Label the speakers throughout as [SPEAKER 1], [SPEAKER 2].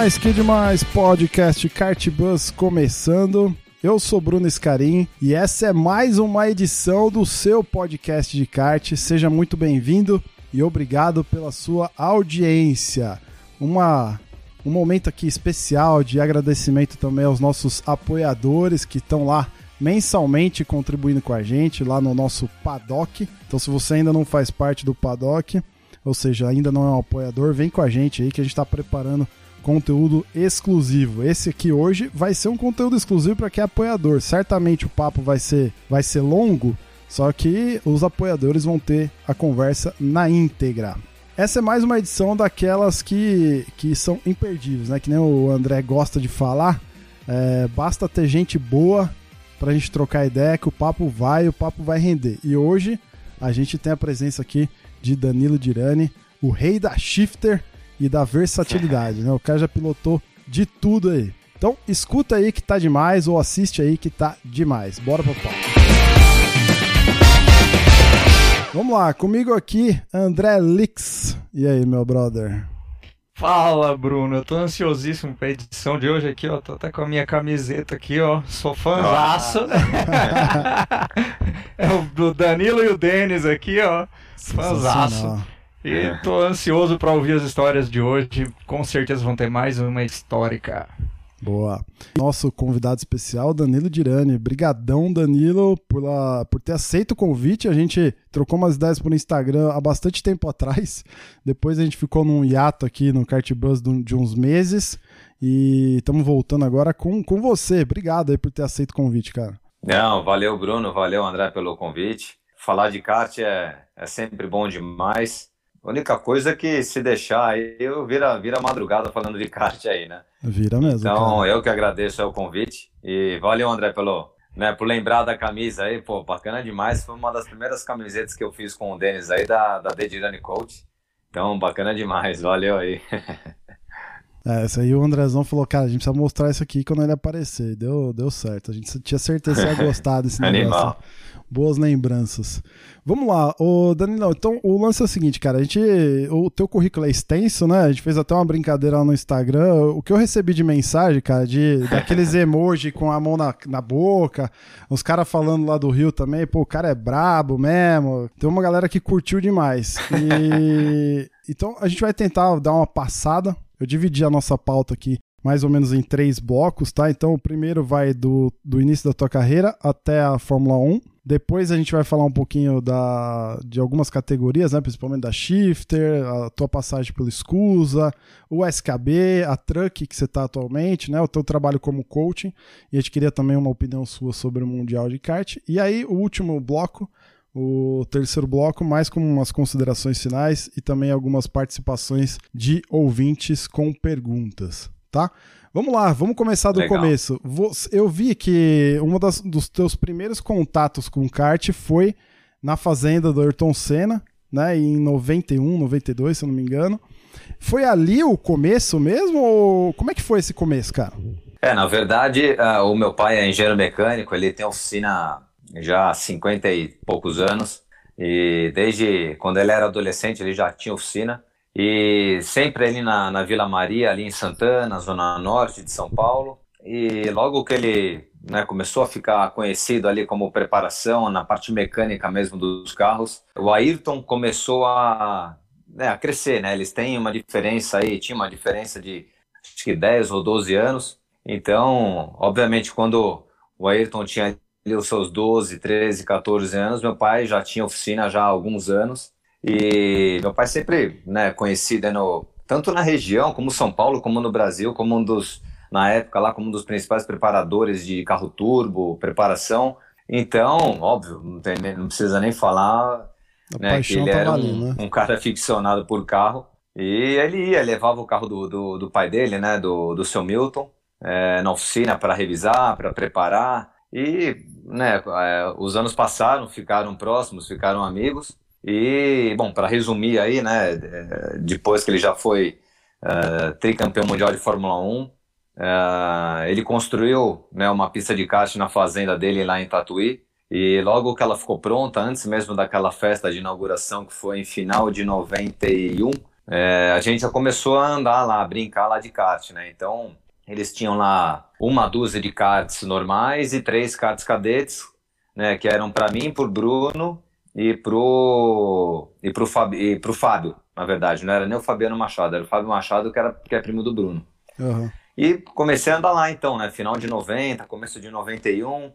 [SPEAKER 1] Demais, que demais! Podcast Kartbus começando. Eu sou Bruno Scarim e essa é mais uma edição do seu podcast de kart. Seja muito bem-vindo e obrigado pela sua audiência. Uma, um momento aqui especial de agradecimento também aos nossos apoiadores que estão lá mensalmente contribuindo com a gente lá no nosso paddock. Então, se você ainda não faz parte do paddock, ou seja, ainda não é um apoiador, vem com a gente aí que a gente está preparando conteúdo exclusivo. Esse aqui hoje vai ser um conteúdo exclusivo para quem é apoiador. Certamente o papo vai ser, vai ser longo, só que os apoiadores vão ter a conversa na íntegra. Essa é mais uma edição daquelas que, que são imperdíveis, né? Que nem o André gosta de falar. É, basta ter gente boa pra gente trocar ideia que o papo vai, o papo vai render. E hoje a gente tem a presença aqui de Danilo Dirani, o rei da shifter e da versatilidade, né? O cara já pilotou de tudo aí. Então, escuta aí que tá demais ou assiste aí que tá demais. Bora pro papo. Vamos lá, comigo aqui, André Lix. E aí, meu brother?
[SPEAKER 2] Fala, Bruno. Eu tô ansiosíssimo pra edição de hoje aqui, ó. Tô até com a minha camiseta aqui, ó. Sou fãzaço. é o Danilo e o Denis aqui, ó. Fãzaço. E tô ansioso pra ouvir as histórias de hoje. Com certeza vão ter mais uma histórica.
[SPEAKER 1] Boa. Nosso convidado especial, Danilo Dirani. Brigadão, Danilo, por, lá- por ter aceito o convite. A gente trocou umas ideias por Instagram há bastante tempo atrás. Depois a gente ficou num hiato aqui no Kart Bus de de uns meses. E estamos voltando agora com, com você. Obrigado aí por ter aceito o convite, cara.
[SPEAKER 3] Não, valeu, Bruno, valeu, André, pelo convite. Falar de kart é, é sempre bom demais. A única coisa é que se deixar aí, eu vira, vira madrugada falando de kart aí, né?
[SPEAKER 1] Vira mesmo.
[SPEAKER 3] Então,
[SPEAKER 1] cara.
[SPEAKER 3] eu que agradeço o convite. E valeu, André, pelo, né, por lembrar da camisa aí, pô, bacana demais. Foi uma das primeiras camisetas que eu fiz com o Denis aí, da, da Dedirani Coach. Então, bacana demais, valeu aí.
[SPEAKER 1] É, essa aí o Andrezão falou, cara, a gente precisa mostrar isso aqui quando ele aparecer. Deu, deu certo. A gente tinha certeza que ia gostar desse negócio. Boas lembranças. Vamos lá, ô Danilão, então o lance é o seguinte, cara, a gente, o teu currículo é extenso, né? A gente fez até uma brincadeira lá no Instagram. O que eu recebi de mensagem, cara, de daqueles emoji com a mão na, na boca, os caras falando lá do Rio também, pô, o cara é brabo mesmo. Tem uma galera que curtiu demais. E então a gente vai tentar dar uma passada. Eu dividi a nossa pauta aqui mais ou menos em três blocos, tá? Então o primeiro vai do, do início da tua carreira até a Fórmula 1. Depois a gente vai falar um pouquinho da, de algumas categorias, né? Principalmente da Shifter, a tua passagem pelo Escusa, o SKB, a Truck que você está atualmente, né? O teu trabalho como coaching. E a gente queria também uma opinião sua sobre o Mundial de Kart. E aí o último bloco, o terceiro bloco, mais com umas considerações finais e também algumas participações de ouvintes com perguntas, tá? Vamos lá, vamos começar do
[SPEAKER 3] Legal.
[SPEAKER 1] começo. Eu vi que um dos teus primeiros contatos com kart foi na fazenda do Ayrton Senna, né? Em 91, 92, se eu não me engano. Foi ali o começo mesmo? Ou como é que foi esse começo, cara?
[SPEAKER 3] É, na verdade, ah, o meu pai é engenheiro mecânico, ele tem oficina já há 50 e poucos anos, e desde quando ele era adolescente ele já tinha oficina, e sempre ali na, na Vila Maria, ali em Santana, zona norte de São Paulo, e logo que ele né, começou a ficar conhecido ali como preparação na parte mecânica mesmo dos carros, o Ayrton começou a, né, a crescer, né? Eles têm uma diferença aí, tinha uma diferença de acho que 10 ou 12 anos, então, obviamente, quando o Ayrton tinha os seus 12, 13, 14 anos, meu pai já tinha oficina já há alguns anos. E meu pai sempre, né, conhecido no, tanto na região, como São Paulo, como no Brasil, como um dos, na época lá, como um dos principais preparadores de carro turbo, preparação. Então, óbvio, não, tem não precisa nem falar né, que ele
[SPEAKER 1] tá
[SPEAKER 3] era um,
[SPEAKER 1] né?
[SPEAKER 3] um cara ficcionado por carro. E ele ia, levava o carro do, do, do pai dele, né, do, do seu Milton, é, na oficina para revisar, para preparar. E né, é, os anos passaram, ficaram próximos, ficaram amigos. E, bom, para resumir aí, né, é, depois que ele já foi uh, tricampeão mundial de Fórmula 1, uh, ele construiu né, uma pista de kart na fazenda dele lá em Tatuí. E logo que ela ficou pronta, antes mesmo daquela festa de inauguração que foi em final de 91, é, a gente já começou a andar lá, a brincar lá de kart, né? Então, eles tinham lá uma dúzia de karts normais e três karts cadetes, né? Que eram para mim, pro Bruno e pro, e, pro Fábio, e pro Fábio, na verdade. Não era nem o Fabiano Machado, era o Fábio Machado, que, era, que é primo do Bruno. Uhum. E comecei a andar lá então, né? Final de 90, começo de 91. Uh,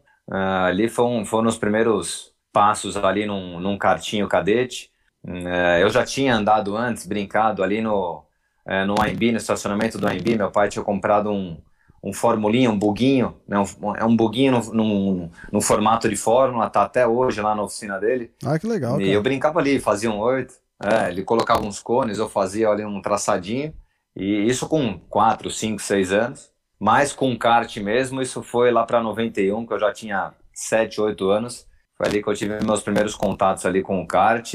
[SPEAKER 3] ali foram, foram os primeiros passos ali num, num kartinho cadete. É, eu já tinha andado antes, brincado ali no, é, no AMB, no estacionamento do AMB. Meu pai tinha comprado um, um formulinho, um buguinho, né? um, é um buguinho no, formato de fórmula, tá até hoje lá na oficina dele.
[SPEAKER 1] Ah, que legal.
[SPEAKER 3] E
[SPEAKER 1] cara.
[SPEAKER 3] eu brincava ali, fazia um oito, é, ele colocava uns cones, eu fazia ali um traçadinho, e isso com 4, 5, 6 anos. Mas com kart mesmo, isso foi lá para 91, que eu já tinha 7, 8 anos. Foi ali que eu tive meus primeiros contatos ali com o kart.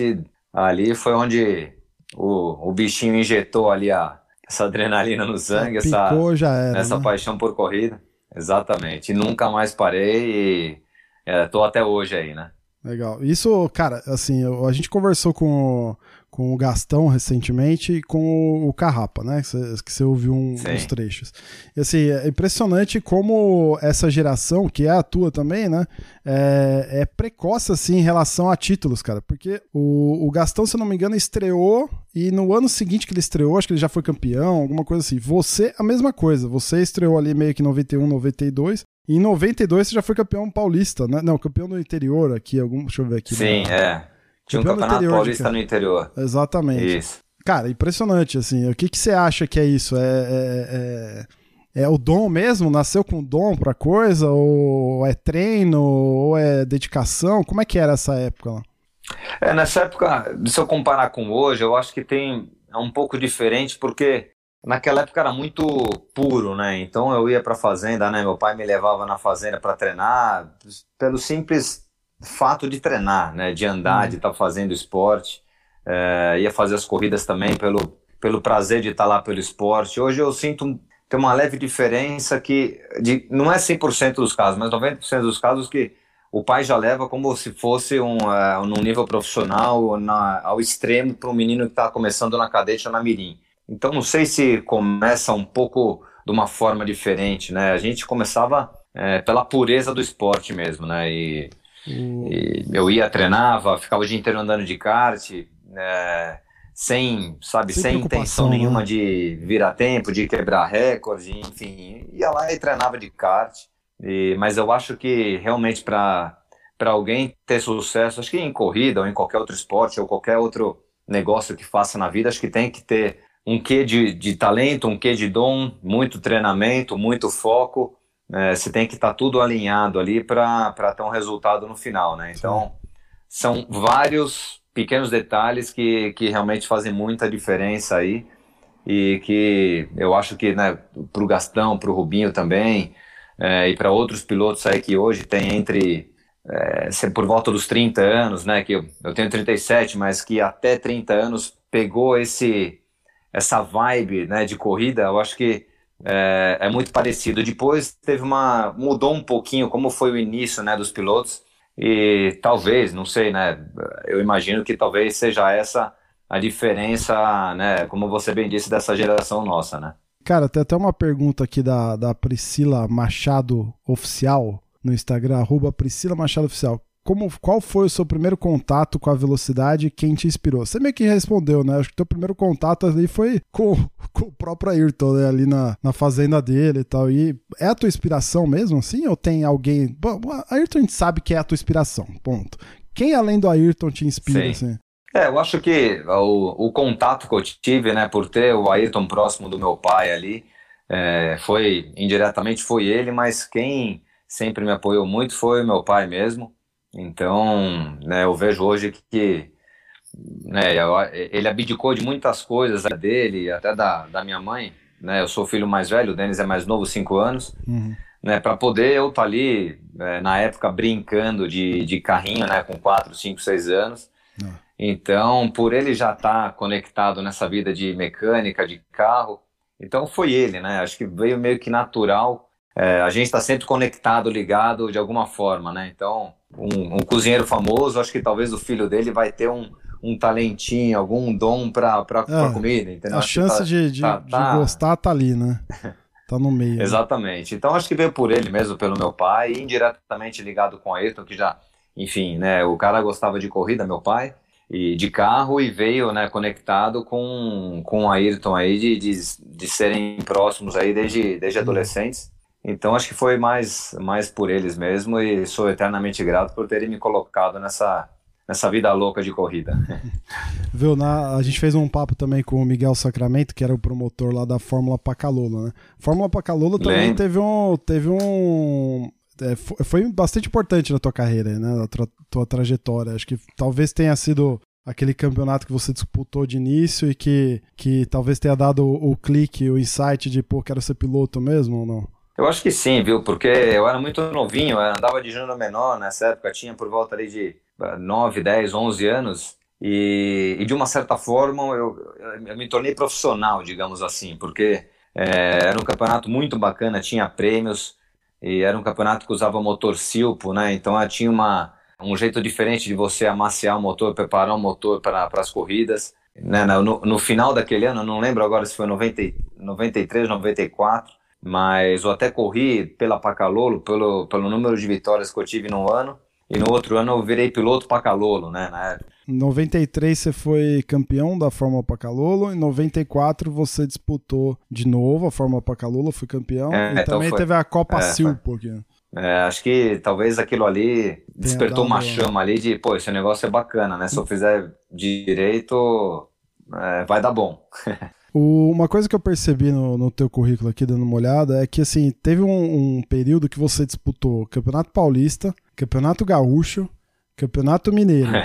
[SPEAKER 3] Ali foi onde o, o bichinho injetou ali a, essa adrenalina no sangue, essa,
[SPEAKER 1] já era,
[SPEAKER 3] essa
[SPEAKER 1] né?
[SPEAKER 3] paixão por corrida. Exatamente. E nunca mais parei e é, tô até hoje aí, né?
[SPEAKER 1] Legal. Isso, cara, assim, a gente conversou com, com o Gastão recentemente e com o Carrapa, né? Que você ouviu um, uns trechos. E assim, é impressionante como essa geração, que é a tua também, né? É, é precoce, assim, em relação a títulos, cara. Porque o, o Gastão, se não me engano, estreou e no ano seguinte que ele estreou, acho que ele já foi campeão, alguma coisa assim. Você, a mesma coisa. Você estreou ali meio que 91, 92. E em 92 você já foi campeão paulista, né? Não, campeão do interior aqui, algum, deixa eu ver aqui.
[SPEAKER 3] Sim, né? é. Tinha um campeonato paulista no interior.
[SPEAKER 1] Exatamente.
[SPEAKER 3] Isso.
[SPEAKER 1] Cara, impressionante, assim. O que, que você acha que é isso? É, é, é, é o dom mesmo? Nasceu com dom pra coisa? Ou é treino? Ou é dedicação? Como é que era essa época lá?
[SPEAKER 3] É, nessa época, se eu comparar com hoje, eu acho que tem é um pouco diferente, porque naquela época era muito puro, né? Então eu ia pra fazenda, né? Meu pai me levava na fazenda para treinar, pelo simples fato de treinar, né, de andar, de estar tá fazendo esporte, é, ia fazer as corridas também pelo, pelo prazer de estar tá lá pelo esporte. Hoje eu sinto tem uma leve diferença que de, não é 100% dos casos, mas 90% dos casos que o pai já leva como se fosse um, uh, num nível profissional na, ao extremo para um menino que está começando na cadete ou na mirim. Então não sei se começa um pouco de uma forma diferente, né? A gente começava é, pela pureza do esporte mesmo, né? E eu ia, treinava, ficava o dia inteiro andando de kart, é, sem, sabe, sem, sem intenção né? nenhuma de virar tempo, de quebrar recorde, enfim, ia lá e treinava de kart. E, mas eu acho que realmente para para alguém ter sucesso, acho que em corrida ou em qualquer outro esporte ou qualquer outro negócio que faça na vida, acho que tem que ter um quê de, de talento, um quê de dom, muito treinamento, muito foco é, você tem que estar tá tudo alinhado ali para ter um resultado no final, né? Então, são vários pequenos detalhes que, que realmente fazem muita diferença aí e que eu acho que né, para o Gastão, para o Rubinho também é, e para outros pilotos aí que hoje tem entre é, por volta dos 30 anos, né? Que eu, eu tenho 37, mas que até 30 anos pegou esse essa vibe né, de corrida, eu acho que é, é, muito parecido. Depois teve uma mudou um pouquinho como foi o início, né, dos pilotos e talvez, não sei, né, eu imagino que talvez seja essa a diferença, né, como você bem disse dessa geração nossa, né?
[SPEAKER 1] Cara, tem até uma pergunta aqui da, da Priscila Machado Oficial no Instagram, arroba Priscila Machado Oficial como, qual foi o seu primeiro contato com a velocidade e quem te inspirou? Você meio que respondeu, né? Acho que teu primeiro contato ali foi com, com o próprio Ayrton, né? Ali na, na fazenda dele e tal. E é a tua inspiração mesmo, assim? Ou tem alguém... Bom, Ayrton a gente sabe que é a tua inspiração, ponto. Quem além do Ayrton te inspira, Sim. assim?
[SPEAKER 3] É, eu acho que o, o contato que eu tive, né, por ter o Ayrton próximo do meu pai ali, é, foi, indiretamente foi ele, mas quem sempre me apoiou muito foi o meu pai mesmo. Então, né, eu vejo hoje que né, ele abdicou de muitas coisas dele, até da, da minha mãe, né, eu sou o filho mais velho, o Denis é mais novo, cinco anos, uhum. né, para poder eu estar tá ali, é, na época, brincando de, de carrinho, né, com quatro, cinco, seis anos, uhum. então, por ele já estar tá conectado nessa vida de mecânica, de carro, então foi ele, né, acho que veio meio que natural, é, a gente está sempre conectado, ligado de alguma forma, né, então, um, um cozinheiro famoso, acho que talvez o filho dele vai ter um um talentinho, algum dom para é, comida, entendeu?
[SPEAKER 1] A chance tá, de, de, tá, de tá... gostar tá ali, né? Tá no meio.
[SPEAKER 3] Né? Exatamente. Então acho que veio por ele mesmo, pelo meu pai, e indiretamente ligado com o Ayrton, que já, enfim, né? O cara gostava de corrida, meu pai, e de carro, e veio, né, conectado com, com o Ayrton aí, de, de, de serem próximos aí desde, desde adolescentes. Então acho que foi mais, mais por eles mesmo, e sou eternamente grato por terem me colocado nessa nessa vida louca de corrida.
[SPEAKER 1] Viu, na, a gente fez um papo também com o Miguel Sacramento, que era o promotor lá da Fórmula Pacalola, né? Fórmula Pacalola também teve um, teve um é, foi bastante importante na tua carreira, né? Na tua, tua trajetória. Acho que talvez tenha sido aquele campeonato que você disputou de início e que, que talvez tenha dado o, o clique, o insight de, pô, quero ser piloto mesmo ou não?
[SPEAKER 3] Eu acho que sim, viu? Porque eu era muito novinho, eu andava de júnior menor nessa época, tinha por volta ali de 9, 10, 11 anos. E, e de uma certa forma eu, eu, me tornei profissional, digamos assim, porque é, era um campeonato muito bacana, tinha prêmios, e era um campeonato que usava motor Silpo, né? Então ah, tinha uma, um jeito diferente de você amaciar o motor, preparar o motor para as corridas. Né? No, no, final daquele ano, não lembro agora se foi 90, 93, 94, mas eu até corri pela Pacalolo, pelo, pelo número de vitórias que eu tive no ano. E no outro ano eu virei piloto Pacalolo, né? Na época.
[SPEAKER 1] Em 93 você foi campeão da Fórmula Pacalolo, em 94 você disputou de novo a Fórmula Pacalolo, foi campeão, é, e então também foi, teve a Copa é, Silpo aqui.
[SPEAKER 3] É, acho que talvez aquilo ali despertou uma chama ali de, pô, esse negócio é bacana, né? Se eu fizer direito, é, vai dar bom.
[SPEAKER 1] O, uma coisa que eu percebi no, no teu currículo aqui, dando uma olhada, é que assim, teve um, um período que você disputou Campeonato Paulista, Campeonato Gaúcho, Campeonato Mineiro.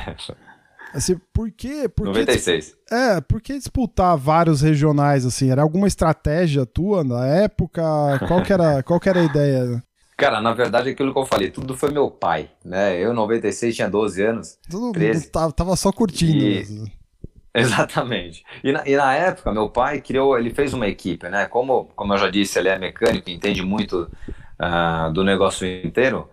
[SPEAKER 1] Assim, por quê? Por
[SPEAKER 3] 96.
[SPEAKER 1] Que, é, por que disputar vários regionais, assim? Era alguma estratégia tua na época? Qual que era, qual que era a ideia?
[SPEAKER 3] Cara, na verdade, aquilo que eu falei, tudo foi meu pai, né? Eu, em 96, tinha 12 anos.
[SPEAKER 1] Tudo, 13, tava, tava só curtindo. E,
[SPEAKER 3] Exatamente. E na, e na, época, meu pai criou, ele fez uma equipe, né? Como, como eu já disse, ele é mecânico, entende muito uh, do negócio inteiro.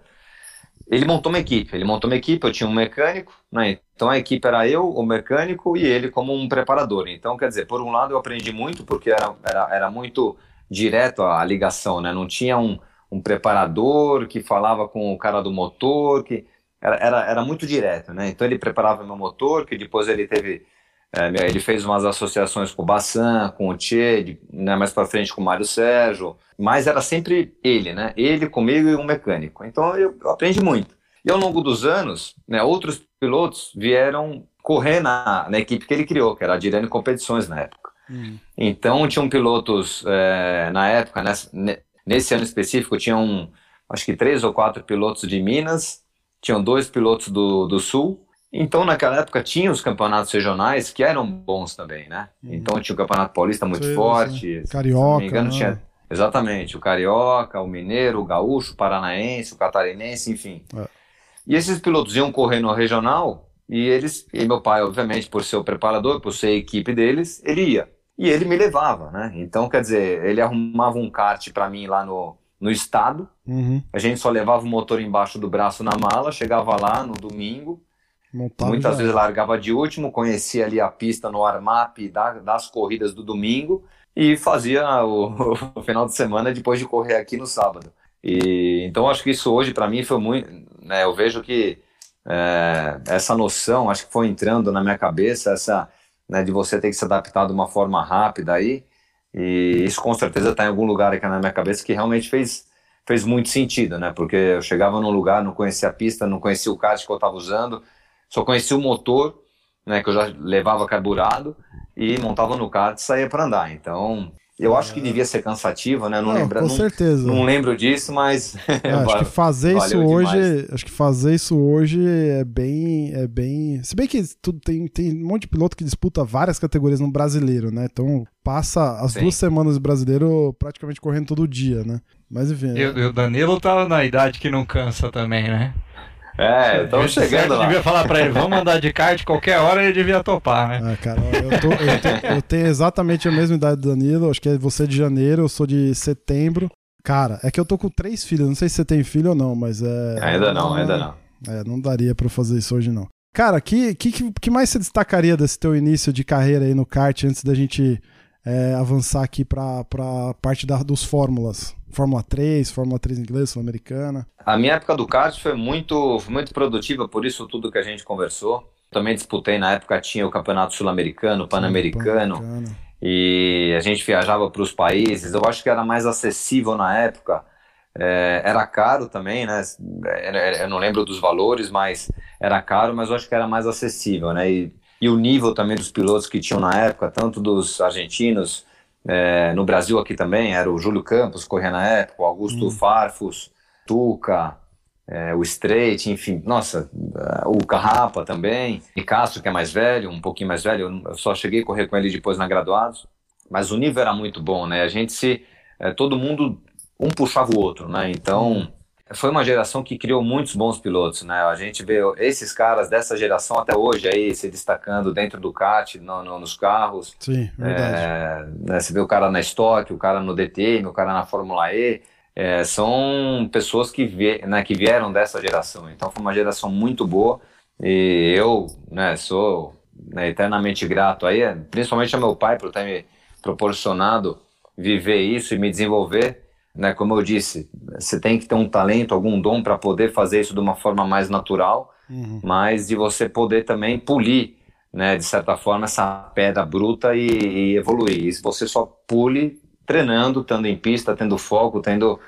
[SPEAKER 3] Ele montou uma equipe. Ele montou uma equipe, eu tinha um mecânico, né? Então a equipe era eu, o mecânico e ele como um preparador. Então, quer dizer, por um lado eu aprendi muito, porque era, era, era muito direto a, ligação, né? Não tinha um, um preparador que falava com o cara do motor, que era, era, era muito direto, né? Então ele preparava meu motor, que depois ele teve é, ele fez umas associações com o Bassan, com o Tchê, né, mais para frente com o Mário Sérgio, mas era sempre ele, né? Ele comigo e um mecânico. Então eu, eu aprendi muito. E ao longo dos anos, né, outros pilotos vieram correr na, na equipe que ele criou, que era a Dirane Competições na época. Hum. Então tinham pilotos é, na época, nessa, nesse ano específico, tinham acho que três ou quatro pilotos de Minas, tinham dois pilotos do, do Sul então, naquela época, tinha os campeonatos regionais que eram bons também, né? Uhum. Então, tinha o Campeonato Paulista muito
[SPEAKER 1] forte. Sim. Carioca. Se não me engano,
[SPEAKER 3] né? tinha. Exatamente, o Carioca, o Mineiro, o Gaúcho, o Paranaense, o Catarinense, enfim. É. E esses pilotos iam correr no regional e eles, e meu pai, obviamente, por ser o preparador, por ser a equipe deles, ele ia. E ele me levava, né? Então, quer dizer, ele arrumava um kart para mim lá no, no estado. Uhum. A gente só levava o motor embaixo do braço na mala, chegava lá no domingo Montava Muitas vezes largava de último, conhecia ali a pista no armap da, das corridas do domingo e fazia o, o, final de semana depois de correr aqui no sábado. E então acho que isso hoje para mim foi muito, né, eu vejo que é, essa noção acho que foi entrando na minha cabeça essa né, de você ter que se adaptar de uma forma rápida aí e isso com certeza está em algum lugar aqui na minha cabeça que realmente fez fez muito sentido, né? Porque eu chegava num lugar, não conhecia a pista, não conhecia o kart que eu estava usando, só conhecia o motor, né, que eu já levava carburado e montava no kart e saía para andar. Então, Eu acho que devia ser cansativo, né? Não,
[SPEAKER 1] Não,
[SPEAKER 3] lembra,
[SPEAKER 1] com
[SPEAKER 3] não,
[SPEAKER 1] certeza.
[SPEAKER 3] não lembro disso, mas
[SPEAKER 1] É, acho que fazer isso hoje,
[SPEAKER 3] demais.
[SPEAKER 1] acho que fazer isso hoje é bem, é bem. Se bem que tudo tem, tem um monte de piloto que disputa várias categorias no brasileiro, né? Então passa as
[SPEAKER 3] Sim.
[SPEAKER 1] duas semanas do brasileiro praticamente correndo todo dia, né? Mas enfim.
[SPEAKER 2] E, e o Danilo tá na idade que não cansa também, né?
[SPEAKER 3] É, estamos chegando lá.
[SPEAKER 2] devia falar pra ele, vamos andar de kart qualquer hora, ele devia topar, né?
[SPEAKER 1] Ah, cara, eu, tô- eu tô- eu tenho exatamente a mesma idade do Danilo. Acho que é você de janeiro, eu sou de setembro. Cara, é que eu tô com três filhos. Não sei se você tem filho ou não, mas é.
[SPEAKER 3] Ainda não, ainda não.
[SPEAKER 1] É, não daria pra eu fazer isso hoje, não. Cara, que, que, que mais você destacaria desse teu início de carreira aí no kart antes da gente é, avançar aqui pra, pra parte da, dos fórmulas? Fórmula 3, Fórmula 3 inglesa, Sul-Americana.
[SPEAKER 3] A minha época do kart foi muito, foi muito produtiva, por isso tudo que a gente conversou. Também disputei na época, tinha o Campeonato Sul-Americano, Pan-Americano,
[SPEAKER 1] Pan-Americano.
[SPEAKER 3] e a gente viajava para os países. Eu acho que era mais acessível na época. É, era caro também, né? Era- era- Eu não lembro dos valores, mas era caro, mas eu acho que era mais acessível, né? E, e o nível também dos pilotos que tinham na época, tanto dos argentinos, é, no Brasil aqui também, era o Júlio Campos corria na época, o Augusto Farfus, Tuca, é, o Straight, enfim, nossa, é, o Carrapa também, e Castro, que é mais velho, um pouquinho mais velho, eu- eu só cheguei a correr com ele depois na graduados, mas o nível era muito bom, né? A gente se. é, todo mundo, um puxava o outro, né? Então. Foi uma geração que criou muitos bons pilotos, né? A gente vê esses caras dessa geração até hoje aí se destacando dentro do kart, no- no- nos carros,
[SPEAKER 1] Sim, verdade.
[SPEAKER 3] é, né, você vê o cara na Stock, o cara no DTM, o cara na Fórmula E, é, são pessoas que, vie- né, que vieram dessa geração. Então foi uma geração muito boa e eu né, sou né, eternamente grato aí, principalmente ao meu pai por ter me proporcionado viver isso e me desenvolver. Né, como eu disse, você tem que ter um talento, algum dom para poder fazer isso de uma forma mais natural
[SPEAKER 1] Uhum.
[SPEAKER 3] mas de você poder também polir, né, de certa forma, essa pedra bruta e, e evoluir. Isso você só pule treinando, estando em pista, tendo foco, tendo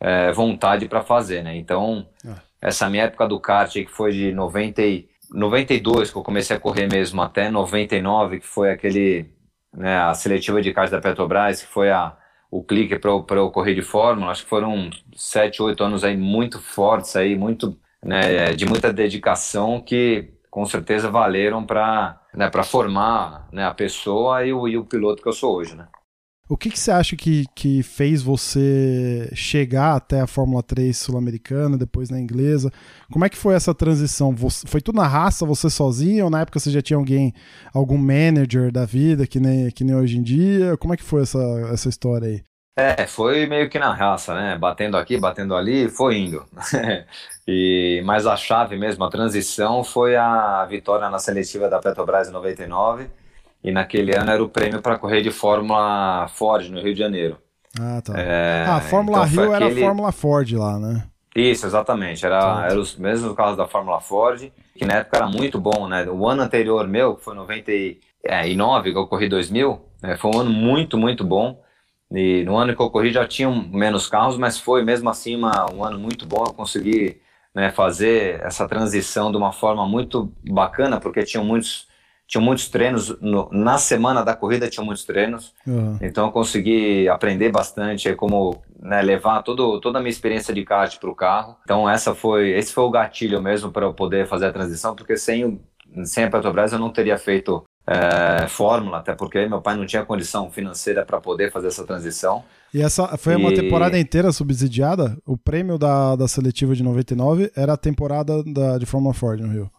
[SPEAKER 3] é, vontade para fazer, né? Então,
[SPEAKER 1] Ah.
[SPEAKER 3] essa minha época do kart, que foi de 90 e, 92, que eu comecei a correr mesmo, até 99, que foi aquele, né, a seletiva de kart da Petrobras, que foi a, o clique para eu, correr de Fórmula, acho que foram 7, 8 anos aí muito fortes aí, muito né, de muita dedicação que com certeza valeram para né, formar né, a pessoa e o, e o piloto que eu sou hoje, né?
[SPEAKER 1] O que, que você acha que, que fez você chegar até a Fórmula 3 sul-americana, depois na inglesa? Como é que foi essa transição? Você- foi tudo na raça, você sozinho? Ou na época você já tinha alguém, algum manager da vida, que nem, que nem hoje em dia? Como é que foi essa, essa história aí?
[SPEAKER 3] É, foi meio que na raça, né? Batendo aqui, batendo ali, foi indo. e, mas a chave mesmo, a transição, foi a vitória na seletiva da Petrobras em 99. E naquele ano era o prêmio para correr de Fórmula Ford no Rio de Janeiro.
[SPEAKER 1] Ah, tá.
[SPEAKER 3] É,
[SPEAKER 1] ah, a Fórmula
[SPEAKER 3] então
[SPEAKER 1] Rio era a Fórmula Ford lá, né?
[SPEAKER 3] Isso, exatamente. Era, era os mesmos carros da Fórmula Ford, que na época era muito bom, né? O ano anterior meu, que foi 99, que eu corri 2000, né? foi um ano muito, muito bom. E no ano que eu corri já tinham menos carros, mas foi mesmo assim uma, um ano muito bom. Eu consegui né, fazer essa transição de uma forma muito bacana, porque tinham muitos, tinham muitos treinos. no- na semana da corrida tinham muitos treinos.
[SPEAKER 1] Aham.
[SPEAKER 3] Então eu consegui aprender bastante é como né, levar todo, toda a minha experiência de kart para o carro. Então essa foi, esse foi o gatilho mesmo para eu poder fazer a transição, porque sem, o- sem a Petrobras eu não teria feito é, fórmula, até porque meu pai não tinha condição financeira para poder fazer essa transição.
[SPEAKER 1] E essa foi uma
[SPEAKER 3] E-
[SPEAKER 1] temporada inteira subsidiada? O prêmio da, da seletiva de 99 era a temporada da, de Fórmula Ford no Rio.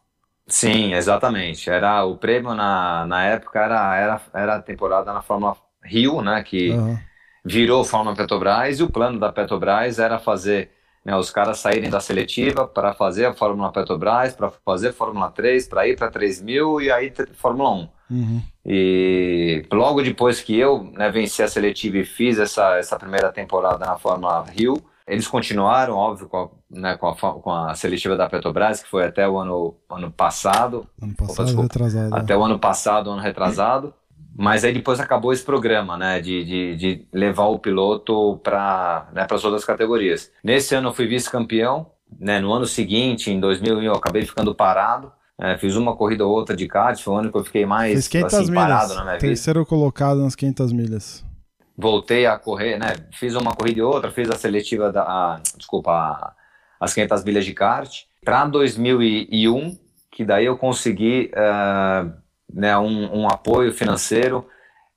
[SPEAKER 3] Sim, exatamente. Era o prêmio na, na época era, era, era a temporada na Fórmula Rio, né? Que
[SPEAKER 1] Aham.
[SPEAKER 3] virou Fórmula Petrobras e o plano da Petrobras era fazer né, os caras saírem da seletiva para fazer a Fórmula Petrobras, para fazer Fórmula 3, para ir para 3000 e aí Fórmula 1.
[SPEAKER 1] Uhum.
[SPEAKER 3] E logo depois que eu né, venci a seletiva e fiz essa, essa primeira temporada na Fórmula Rio, eles continuaram, óbvio, com a, né, com a, com a seletiva da Petrobras, que foi até o ano, ano passado,
[SPEAKER 1] Ano
[SPEAKER 3] Opa,
[SPEAKER 1] passado,
[SPEAKER 3] desculpa.
[SPEAKER 1] retrasado.
[SPEAKER 3] até o ano passado, ano retrasado. Mas aí depois acabou esse programa, né, de, de, de levar o piloto para né, as outras categorias. Nesse ano eu fui vice-campeão, né, no ano seguinte, em 2001, eu acabei ficando parado. né, fiz uma corrida ou outra de kart, foi o ano que eu fiquei mais
[SPEAKER 1] Fez 500
[SPEAKER 3] assim,
[SPEAKER 1] milhas.
[SPEAKER 3] parado na minha vida.
[SPEAKER 1] Terceiro colocado nas 500 milhas.
[SPEAKER 3] Voltei a correr, né? Fiz uma corrida e outra, fiz a seletiva da, a, desculpa, a, as 500 milhas de kart. Para 2001, que daí eu consegui uh, né, um, um, apoio financeiro.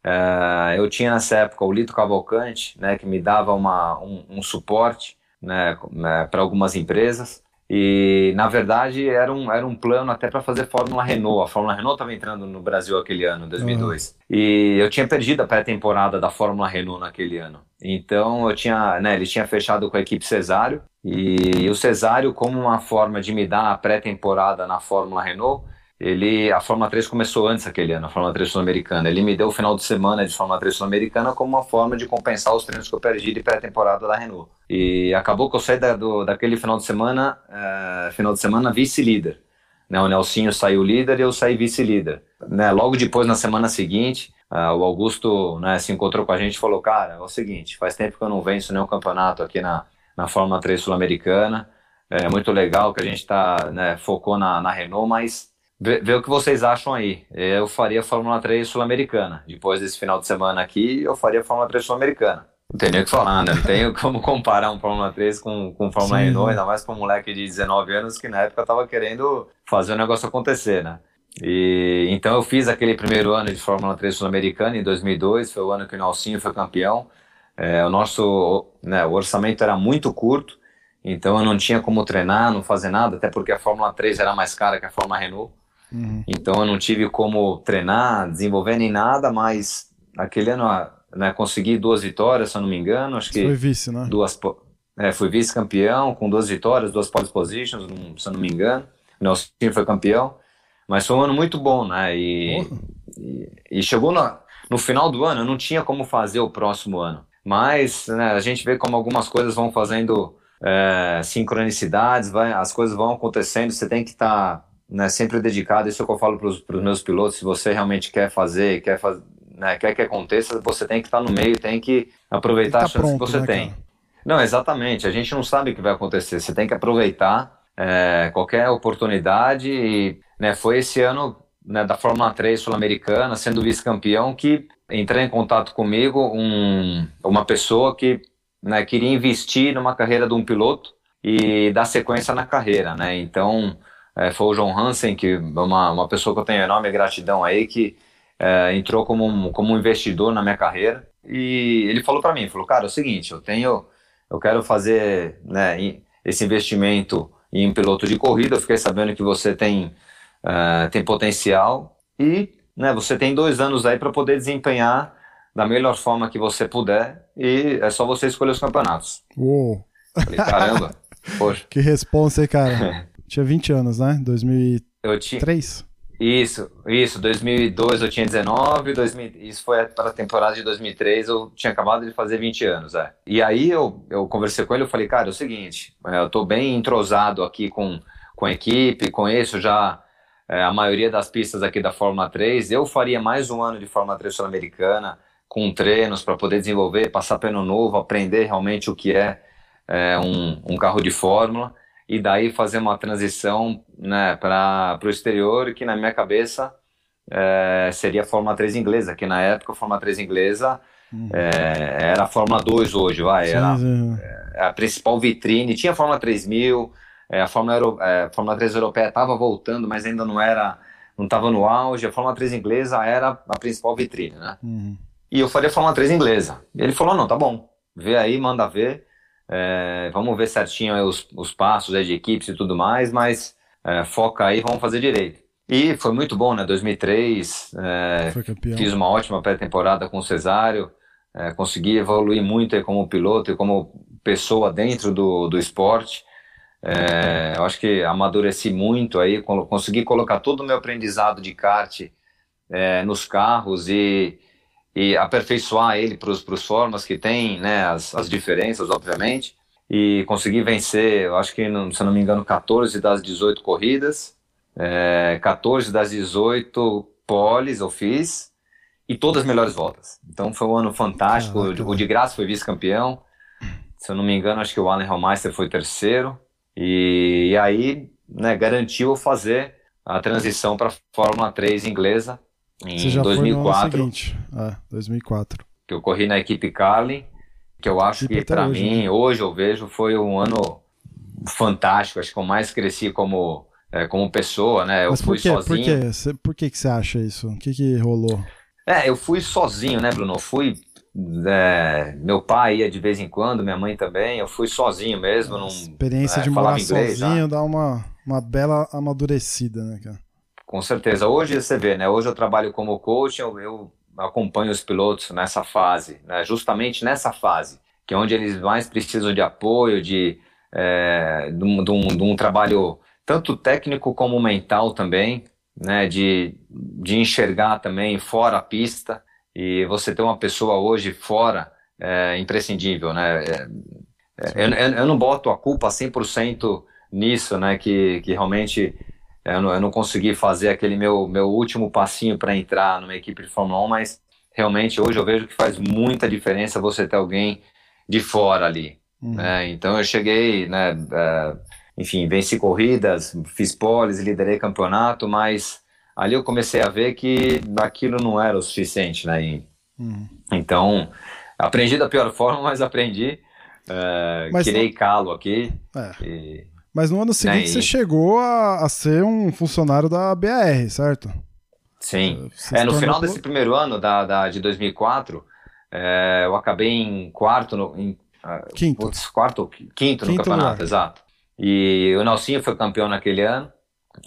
[SPEAKER 3] Uh, eu tinha nessa época o Lito Cavalcante, né, que me dava uma, um, um suporte né, né para algumas empresas. E, na verdade, era um, era um plano até para fazer Fórmula Renault. A Fórmula Renault estava entrando no Brasil aquele ano, 2002. Uhum. E eu tinha perdido a pré-temporada da Fórmula Renault naquele ano. Então, eu tinha, né, ele tinha fechado com a equipe Cesário. E, e o Cesário, como uma forma de me dar a pré-temporada na Fórmula Renault, ele a Fórmula 3 começou antes aquele ano, a Fórmula 3 Sul-Americana. Ele me deu o final de semana de Fórmula 3 Sul-Americana como uma forma de compensar os treinos que eu perdi de pré-temporada da Renault. E acabou que eu saí da, do, daquele final de semana, uh, final de semana vice-líder. Né, o Nelsinho saiu líder e eu saí vice-líder. Né, logo depois, na semana seguinte, uh, o Augusto né, se encontrou com a gente e falou: Cara, é o seguinte, faz tempo que eu não venço nenhum campeonato aqui na, na Fórmula 3 Sul-Americana. É muito legal que a gente tá, né, focou na, na Renault, mas Vê, vê, o que vocês acham aí. Eu faria Fórmula 3 Sul-Americana. Depois desse final de semana aqui, eu faria Fórmula 3 Sul-Americana. Não tem nem o que falar, né? Não tenho como comparar um Fórmula 3 com, com Fórmula Sim, Renault, ainda mais com um moleque de 19 anos que na época estava querendo fazer o negócio acontecer, né? E, então eu fiz aquele primeiro ano de Fórmula 3 Sul-Americana em 2002, foi o ano que o Nelsinho foi campeão. É, o nosso né, o orçamento era muito curto, então eu não tinha como treinar, não fazer nada, até porque a Fórmula 3 era mais cara que a Fórmula Renault. Uhum. Então eu não tive como treinar, desenvolver nem nada, mas aquele ano né, consegui duas vitórias, se eu não me engano. Acho que
[SPEAKER 1] foi vice, né?
[SPEAKER 3] Duas, é, fui vice-campeão com duas vitórias, duas pole positions, se eu não me engano. O Nelson foi campeão, mas foi um ano muito bom, né? E, e, e, chegou no, no final do ano, eu não tinha como fazer o próximo ano. Mas né, a gente vê como algumas coisas vão fazendo é, sincronicidades, vai, as coisas vão acontecendo, você tem que estar tá né, sempre dedicado. Isso é o que eu falo para os meus pilotos. Se você realmente quer fazer, quer, faz, né, quer que aconteça, você tem que estar no meio, tem que aproveitar tá a chance pronto, que você né, tem. Cara? Não, exatamente. A gente não sabe o que vai acontecer. Você tem que aproveitar é, qualquer oportunidade. E, né, foi esse ano né, da Fórmula 3 Sul-Americana, sendo vice-campeão, que entrou em contato comigo um, uma pessoa que né, queria investir numa carreira de um piloto e dar sequência na carreira, né? Então, é, foi o João Hansen, que é uma, uma pessoa que eu tenho enorme gratidão aí, que é, entrou como um, como um investidor na minha carreira. E ele falou para mim, falou, cara, é o seguinte, eu tenho, eu quero fazer né, esse investimento em piloto de corrida, eu fiquei sabendo que você tem, uh, tem potencial e né, você tem dois anos aí para poder desempenhar da melhor forma que você puder e é só você escolher os campeonatos.
[SPEAKER 1] Uou!
[SPEAKER 3] Falei, caramba!
[SPEAKER 1] Poxa. Que responsa aí, cara. Tinha 20 anos, né? 2003?
[SPEAKER 3] Eu tinha... Isso, isso. 2002 eu tinha 19, 2000, isso foi para a temporada de 2003, eu tinha acabado de fazer 20 anos, é. E aí eu, eu conversei com ele, eu falei, cara, é o seguinte, é, eu tô bem entrosado aqui com, com a equipe, conheço já é, a maioria das pistas aqui da Fórmula 3, eu faria mais um ano de Fórmula 3 Sul-Americana, com treinos para poder desenvolver, passar pelo novo, aprender realmente o que é, é um, um carro de Fórmula e daí fazer uma transição né, para o exterior, que na minha cabeça é, seria a Fórmula 3 inglesa, que na época a Fórmula 3 inglesa uhum. é, era a Fórmula 2 hoje, vai, era é, a principal vitrine, tinha a Fórmula 3000, é, a Fórmula, Euro, a Fórmula 3 europeia estava voltando, mas ainda não era, não estava no auge, a Fórmula 3 inglesa era a principal vitrine, né? Uhum. E eu faria a Fórmula 3 inglesa. E ele falou, não, tá bom, vê aí, manda ver, é, vamos ver certinho os, os passos de equipes e tudo mais, mas é, foca aí, vamos fazer direito. E foi muito bom, né? 2003, é, fiz uma ótima pré-temporada com o Cesário, é, consegui evoluir muito aí como piloto e como pessoa dentro do, do esporte. É, eu acho que amadureci muito aí, consegui colocar todo o meu aprendizado de kart é, nos carros e e aperfeiçoar ele para os formas que tem, né, as, as diferenças, obviamente, e conseguir vencer, eu acho que, se eu não me engano, 14 das 18 corridas, é, 14 das 18 poles eu fiz, e todas as melhores voltas. Então foi um ano fantástico, ah, o de graça foi vice-campeão, se eu não me engano, acho que o Allen Hellmeister foi terceiro, e, e aí né, garantiu fazer a transição para a Fórmula 3 inglesa, em Você já 2004.
[SPEAKER 1] Foi no seguinte. É, 2004.
[SPEAKER 3] que eu corri na equipe Carlin, que eu acho que para mim, né? hoje eu vejo, foi um ano fantástico. Acho que eu mais cresci como, é, como pessoa, né? Eu
[SPEAKER 1] Mas
[SPEAKER 3] fui
[SPEAKER 1] por
[SPEAKER 3] sozinho.
[SPEAKER 1] Por, quê? por que, que você acha isso? O que, que rolou?
[SPEAKER 3] É, eu fui sozinho, né, Bruno? Eu fui. É, meu pai ia de vez em quando, minha mãe também. Eu fui sozinho mesmo. Não,
[SPEAKER 1] experiência é, de morar inglês, sozinho dá uma, uma bela amadurecida, né, cara?
[SPEAKER 3] Com certeza. Hoje você vê, né? Hoje eu trabalho como coach, eu, eu acompanho os pilotos nessa fase, né? justamente nessa fase, que é onde eles mais precisam de apoio, de, é, de, um, de, um, de um trabalho tanto técnico como mental também, né? de, de enxergar também fora a pista. E você ter uma pessoa hoje fora é imprescindível, né? É, é, eu, eu, não boto a culpa 100% nisso, né? Que, que realmente eu não, eu não consegui fazer aquele meu, meu último passinho para entrar numa equipe de Fórmula 1, mas realmente hoje eu vejo que faz muita diferença você ter alguém de fora ali. Uhum. Né? Então eu cheguei, né, uh, enfim, venci corridas, fiz poles, liderei campeonato, mas ali eu comecei a ver que aquilo não era o suficiente, né? E, uhum. Então aprendi da pior forma, mas aprendi. Uh, mas tirei calo aqui. É. E
[SPEAKER 1] mas no ano seguinte você chegou a, a, ser um funcionário da BAR, certo?
[SPEAKER 3] Sim. Você é, no final desse primeiro ano da, da de 2004, é, eu acabei em quarto, no, em,
[SPEAKER 1] ah, quinto. Putz,
[SPEAKER 3] quarto, quinto, quinto no campeonato, lugar. exato. E o Nelsinho foi campeão naquele ano.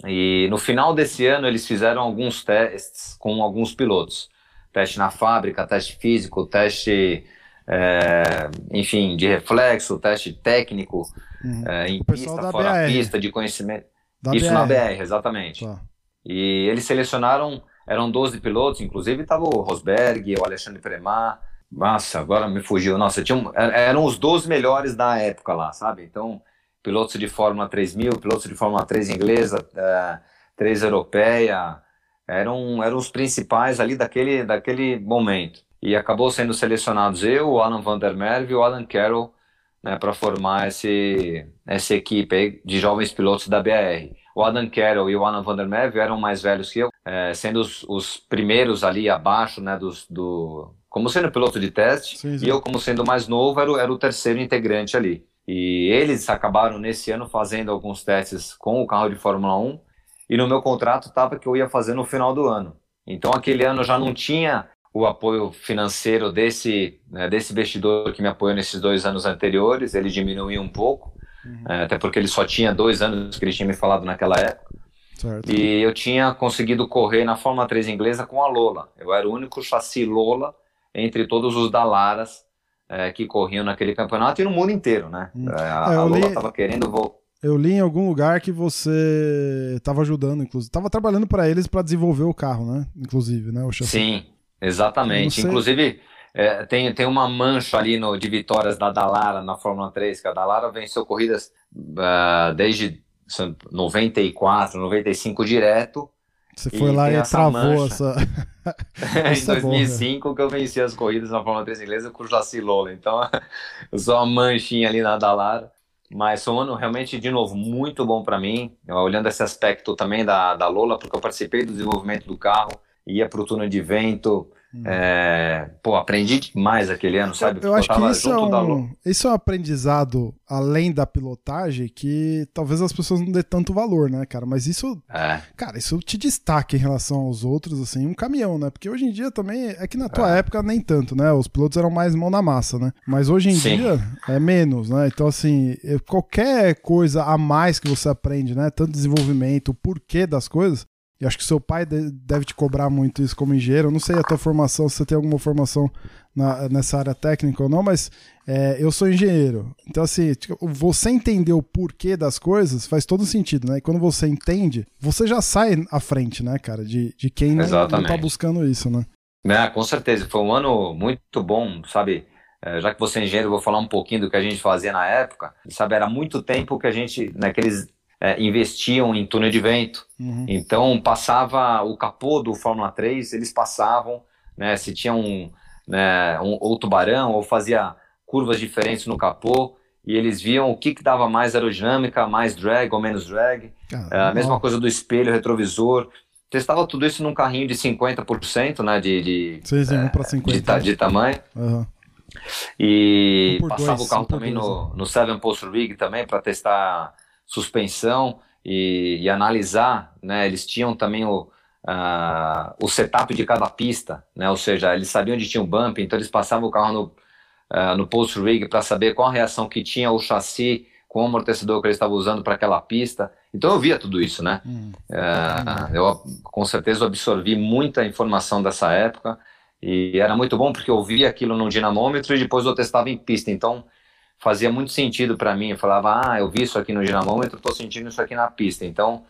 [SPEAKER 3] E no final desse ano eles fizeram alguns testes com alguns pilotos. Teste na fábrica, teste físico, teste, é, enfim, de reflexo, teste técnico. Uhum. É, em pista, fora BR. pista, de conhecimento. Da Isso BR. na BR, exatamente. Tá. E eles selecionaram, eram 12 pilotos, inclusive estava o Rosberg, o Alexandre Premar. Nossa, agora me fugiu. Nossa, tinha, eram os 12 melhores da época lá, sabe? Então, pilotos de Fórmula 3000, pilotos de Fórmula 3 inglesa, é, 3 europeia, eram, eram os principais ali daquele, daquele momento. E acabou sendo selecionados eu, o Alan Van der Merwe e o Alan Carroll né, para formar esse, essa equipe de jovens pilotos da BR. O Adam Carroll e o Alan Van der Merwe eram mais velhos que eu, é, sendo os, os, primeiros ali abaixo, né, dos, do, como sendo piloto de teste, sim, sim. e eu como sendo mais novo era, era o terceiro integrante ali. E eles acabaram nesse ano fazendo alguns testes com o carro de Fórmula 1, e no meu contrato estava que eu ia fazer no final do ano. Então aquele ano já não tinha o apoio financeiro desse, né, desse investidor que me apoiou nesses dois anos anteriores, ele diminuiu um pouco, uhum. é, até porque ele só tinha dois anos que ele tinha me falado naquela época. Certo. E eu tinha conseguido correr na Fórmula 3 inglesa com a Lola. Eu era o único chassi Lola entre todos os Dalaras é, que corriam naquele campeonato e no mundo inteiro, né? Hum. A, é, a Lola estava li... querendo voltar.
[SPEAKER 1] Eu li em algum lugar que você estava ajudando, inclusive. Estava trabalhando para eles para desenvolver o carro, né? Inclusive, né? O
[SPEAKER 3] chassi. Sim, Exatamente. Inclusive, é, tem, tem uma mancha ali no, de vitórias da Dalara na Fórmula 3, que a Dalara venceu corridas uh, desde 94, 95 direto.
[SPEAKER 1] Você foi lá e travou mancha.
[SPEAKER 3] essa. em 2005 é bom, que eu venci as corridas na Fórmula 3 inglesa com o Jaci Lola. Então, sou uma manchinha ali na Dalara. Mas foi um ano realmente, de novo, muito bom para mim. Olhando esse aspecto também da, da Lola, porque eu participei do desenvolvimento do carro ia para o túnel de vento. Hum. É, pô, aprendi demais aquele ano, sabe?
[SPEAKER 1] Eu, eu acho que isso é, um, isso é um aprendizado além da pilotagem que talvez as pessoas não dê tanto valor, né, cara? Mas isso, é. cara, isso te destaca em relação aos outros, assim, um caminhão, né? Porque hoje em dia também, é que na tua é. época nem tanto, né? Os pilotos eram mais mão na massa, né? Mas hoje em Sim. dia é menos, né? Então, assim, qualquer coisa a mais que você aprende, né? Tanto desenvolvimento, o porquê das coisas, e acho que seu pai deve te cobrar muito isso como engenheiro. Eu não sei a tua formação, se você tem alguma formação na, nessa área técnica ou não, mas é, eu sou engenheiro. Então, assim, tipo, você entender o porquê das coisas faz todo sentido, né? E quando você entende, você já sai à frente, né, cara, de, de quem não, não tá buscando isso, né?
[SPEAKER 3] É, com certeza. Foi um ano muito bom, sabe? É, já que você é engenheiro, eu vou falar um pouquinho do que a gente fazia na época. Sabe, era muito tempo que a gente, naqueles é, investiam em túnel de vento. Uhum. Então, passava o capô do Fórmula 3, eles passavam, né, se tinha um, né, um ou tubarão, ou fazia curvas diferentes no capô, e eles viam o que, que dava mais aerodinâmica, mais drag ou menos drag. é, a mesma coisa do espelho retrovisor. testava tudo isso num carrinho de 50%, né, de, de, é,
[SPEAKER 1] pra 50.
[SPEAKER 3] de, de tamanho.
[SPEAKER 1] Aham.
[SPEAKER 3] E
[SPEAKER 1] Um
[SPEAKER 3] passava
[SPEAKER 1] dois,
[SPEAKER 3] o carro
[SPEAKER 1] um
[SPEAKER 3] também
[SPEAKER 1] dois,
[SPEAKER 3] no, no Seven Post Rig também para testar suspensão e, e analisar, né? Eles tinham também o, ah, o setup de cada pista, né? Ou seja, eles sabiam onde tinha o bump, então eles passavam o carro no, ah, no Post Rig para saber qual a reação que tinha o chassi com o amortecedor que eles estavam usando para aquela pista. Então eu via tudo isso, né?
[SPEAKER 1] Hum.
[SPEAKER 3] Ah, eu com certeza absorvi muita informação dessa época e era muito bom porque eu via aquilo no dinamômetro e depois eu testava em pista. Então fazia muito sentido para mim. Eu falava, ah, eu vi isso aqui no dinamômetro, estou sentindo isso aqui na pista. Então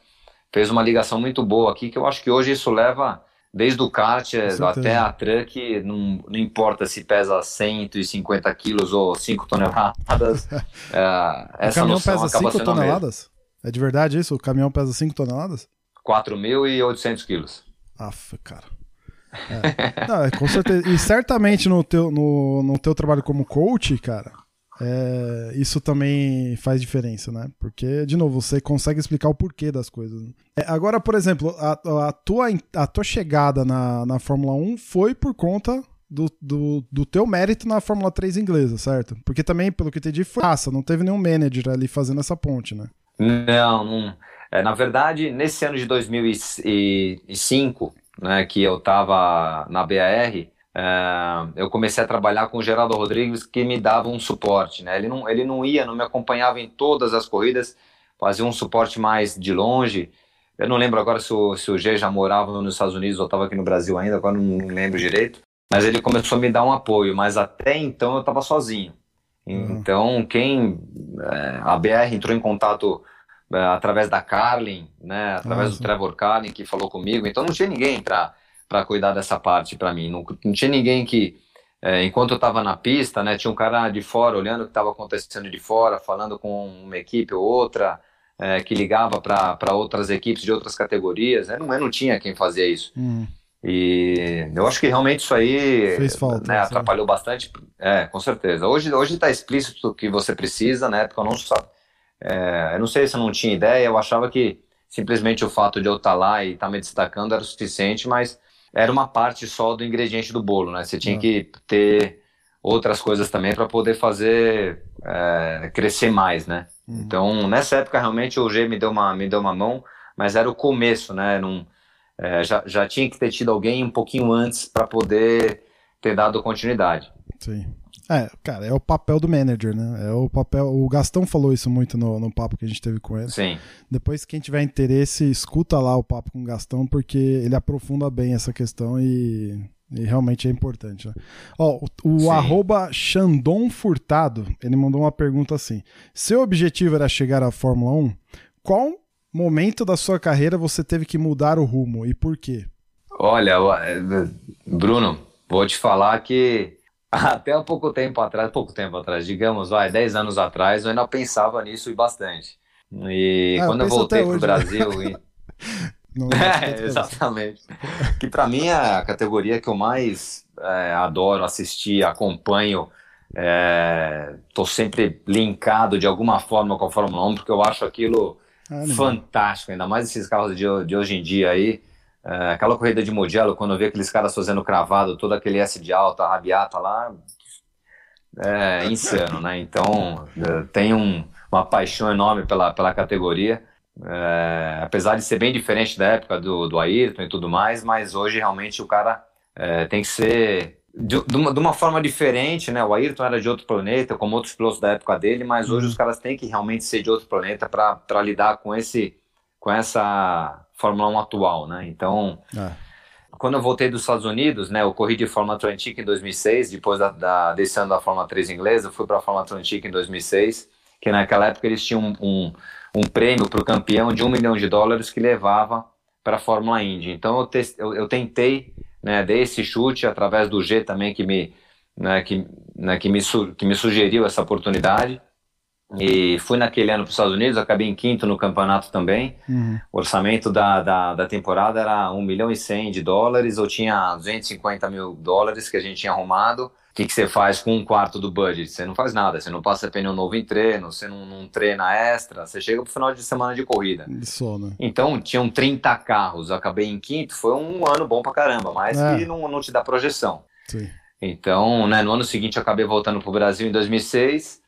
[SPEAKER 3] fez uma ligação muito boa aqui que eu acho que hoje isso leva desde o kart eh, até a truck, não, não importa se pesa 150 quilos ou 5 toneladas.
[SPEAKER 1] O
[SPEAKER 3] essa
[SPEAKER 1] caminhão
[SPEAKER 3] noção
[SPEAKER 1] pesa
[SPEAKER 3] acaba
[SPEAKER 1] 5
[SPEAKER 3] sendo a mesma.
[SPEAKER 1] toneladas? É de verdade isso? O caminhão pesa 5 toneladas?
[SPEAKER 3] 4.800 quilos.
[SPEAKER 1] Aff, cara. É. Não, é, com certeza. E certamente no teu, no, no teu trabalho como coach, cara, é, isso também faz diferença, né? Porque, de novo, você consegue explicar o porquê das coisas. né? É, agora, por exemplo, a, a, tua, a tua chegada na, na Fórmula 1 foi por conta do, do, do teu mérito na Fórmula 3 inglesa, certo? Porque também, pelo que eu entendi, foi não teve nenhum manager ali fazendo essa ponte, né?
[SPEAKER 3] Não, não. É, na verdade, nesse ano de 2005, né, que eu estava na BAR, é, eu comecei a trabalhar com o Geraldo Rodrigues, que me dava um suporte. Né? Ele, não, ele não ia, não me acompanhava em todas as corridas, fazia um suporte mais de longe. Eu não lembro agora se o, se o G já morava nos Estados Unidos ou estava aqui no Brasil ainda, agora não lembro direito. Mas ele começou a me dar um apoio, mas até então eu estava sozinho.
[SPEAKER 1] Uhum.
[SPEAKER 3] Então, quem. é, a BR entrou em contato é, através da Carlin, né, através
[SPEAKER 1] Nossa.
[SPEAKER 3] do Trevor Carlin, que falou comigo. Então, não tinha ninguém para cuidar dessa parte para mim. Não, não tinha ninguém que. é, enquanto eu estava na pista, né, tinha um cara de fora olhando o que estava acontecendo de fora, falando com uma equipe ou outra, é, que ligava para outras equipes de outras categorias. Né, não, eu não tinha quem fazia isso.
[SPEAKER 1] Hum,
[SPEAKER 3] E eu acho que realmente isso aí
[SPEAKER 1] falta,
[SPEAKER 3] né, atrapalhou bastante. É, com certeza. Hoje hoje está explícito o que você precisa, na época eu não sabia. É, eu não sei se eu não tinha ideia, eu achava que simplesmente o fato de eu estar lá e estar me destacando era o suficiente, mas era uma parte só do ingrediente do bolo, né? Você tinha
[SPEAKER 1] Ah.
[SPEAKER 3] que ter outras coisas também para poder fazer é, crescer mais, né?
[SPEAKER 1] Uhum.
[SPEAKER 3] Então, nessa época, realmente, o G me deu uma, me deu uma mão, mas era o começo, né? Não, é, já, já tinha que ter tido alguém um pouquinho antes para poder ter dado continuidade.
[SPEAKER 1] sim. É, cara, é o papel do manager, né? É o papel. O Gastão falou isso muito no, no papo que a gente teve com ele.
[SPEAKER 3] Sim,
[SPEAKER 1] Depois, quem tiver interesse, escuta lá o papo com o Gastão, porque ele aprofunda bem essa questão e, e realmente é importante. Né? Ó, o, o arroba Xandon Furtado, ele mandou uma pergunta assim: Seu objetivo era chegar à Fórmula 1? Qual momento da sua carreira você teve que mudar o rumo e por quê?
[SPEAKER 3] Olha, é, Bruno, vou te falar que até há pouco tempo atrás, pouco tempo atrás, digamos, vai, 10 anos atrás, eu ainda pensava nisso e bastante. E
[SPEAKER 1] Ah, eu
[SPEAKER 3] quando eu
[SPEAKER 1] penso
[SPEAKER 3] voltei pro
[SPEAKER 1] hoje, né?
[SPEAKER 3] Brasil, e-
[SPEAKER 1] Não,
[SPEAKER 3] É, exatamente. Que para mim é a categoria que eu mais é, adoro assistir, acompanho. É, tô sempre linkado de alguma forma com a Fórmula 1, porque eu acho aquilo
[SPEAKER 1] Ah,
[SPEAKER 3] fantástico, ainda mais esses carros de, de hoje em dia aí. É, aquela corrida de Mugello, quando eu vi aqueles caras fazendo cravado, todo aquele S de alta, rabiata lá, é insano, né? Então, é, tem um- uma paixão enorme pela, pela categoria. É, apesar de ser bem diferente da época do, do Ayrton e tudo mais, mas hoje realmente o cara é, tem que ser de, de uma, de uma forma diferente, né? O Ayrton era de outro planeta, como outros pilotos da época dele, mas hoje
[SPEAKER 1] Uhum.
[SPEAKER 3] os caras têm que realmente ser de outro planeta para lidar com esse com essa Fórmula 1 atual, né? Então,
[SPEAKER 1] É.
[SPEAKER 3] quando eu voltei dos Estados Unidos, né, eu corri de Fórmula Atlantic em 2006, depois da, da, desse ano da Fórmula 3 inglesa, eu fui para a Fórmula Atlantic em 2006, que naquela época eles tinham um, um, um prêmio para o campeão de um milhão de dólares que levava para a Fórmula Indy. Então eu, tes- eu, eu tentei, né, dei esse chute através do G também que me, né, que, né, que me, que me sugeriu essa oportunidade. E fui naquele ano para os Estados Unidos, acabei em quinto no campeonato também.
[SPEAKER 1] Uhum.
[SPEAKER 3] O orçamento da, da, da temporada era 1 milhão e 100 de dólares, eu tinha 250 mil dólares que a gente tinha arrumado. que, que você faz com um quarto do budget? Você não faz nada, você não passa pneu novo em treino, você não, não treina extra, você chega pro final de semana de corrida.
[SPEAKER 1] Isso, né?
[SPEAKER 3] Então, tinham 30 carros, acabei em quinto, foi um ano bom pra caramba, mas
[SPEAKER 1] É.
[SPEAKER 3] que não, não te dá projeção.
[SPEAKER 1] Sim.
[SPEAKER 3] Então, né, no ano seguinte eu acabei voltando pro Brasil em 2006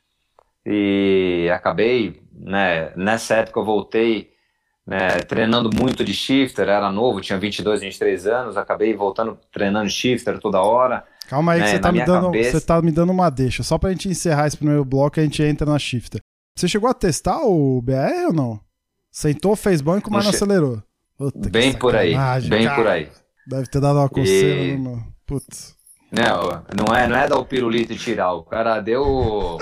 [SPEAKER 3] e acabei, né, nessa época eu voltei né, treinando muito de shifter, era novo, tinha 22, 23 anos, acabei voltando treinando shifter toda hora.
[SPEAKER 1] Calma aí que
[SPEAKER 3] É,
[SPEAKER 1] você tá, me dando,
[SPEAKER 3] cabeça-
[SPEAKER 1] você tá me dando uma deixa. Só pra gente encerrar esse primeiro bloco, a gente entra na shifter. Você chegou a testar o BR ou não? Sentou, fez banco, mas
[SPEAKER 3] Não
[SPEAKER 1] não acelerou. Puta, que
[SPEAKER 3] Bem por aí, bem
[SPEAKER 1] cara.
[SPEAKER 3] por aí.
[SPEAKER 1] Deve ter dado uma coceira,
[SPEAKER 3] E-
[SPEAKER 1] né, meu? Putz.
[SPEAKER 3] Não, não é, não é dar o pirulito e tirar. O cara deu o,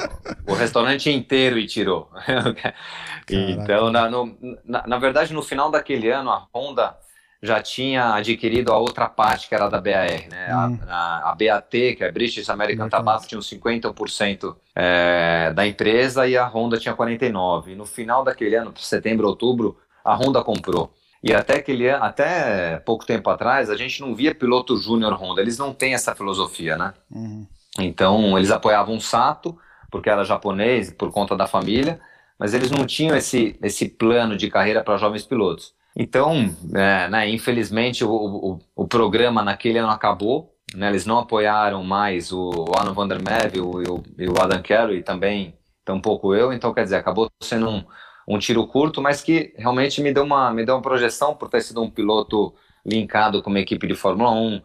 [SPEAKER 3] o restaurante inteiro e tirou. então, na, no- na, na verdade, no final daquele ano, a Honda já tinha adquirido a outra parte que era da BAR, né? A-
[SPEAKER 1] Hum.
[SPEAKER 3] A, a, BAT, que é British American
[SPEAKER 1] American
[SPEAKER 3] Tobacco, tinha uns 50% é, da empresa e a Honda tinha 49%. E no final daquele ano, setembro, outubro, a Honda comprou. E até aquele ano, até pouco tempo atrás, a gente não via piloto júnior Honda. Eles não têm essa filosofia, né?
[SPEAKER 1] Uhum.
[SPEAKER 3] Então, eles apoiavam o Sato, porque era japonês, por conta da família, mas eles não tinham esse, esse plano de carreira para jovens pilotos. Então, é, né, infelizmente, o, o, o programa naquele ano acabou, né, eles não apoiaram mais o, o Alan Van der Merwe e o, o Adam Carroll, e também tampouco eu, então, quer dizer, acabou sendo um, um tiro curto, mas que realmente me deu uma, me deu uma projeção por ter sido um piloto linkado com uma equipe de Fórmula 1,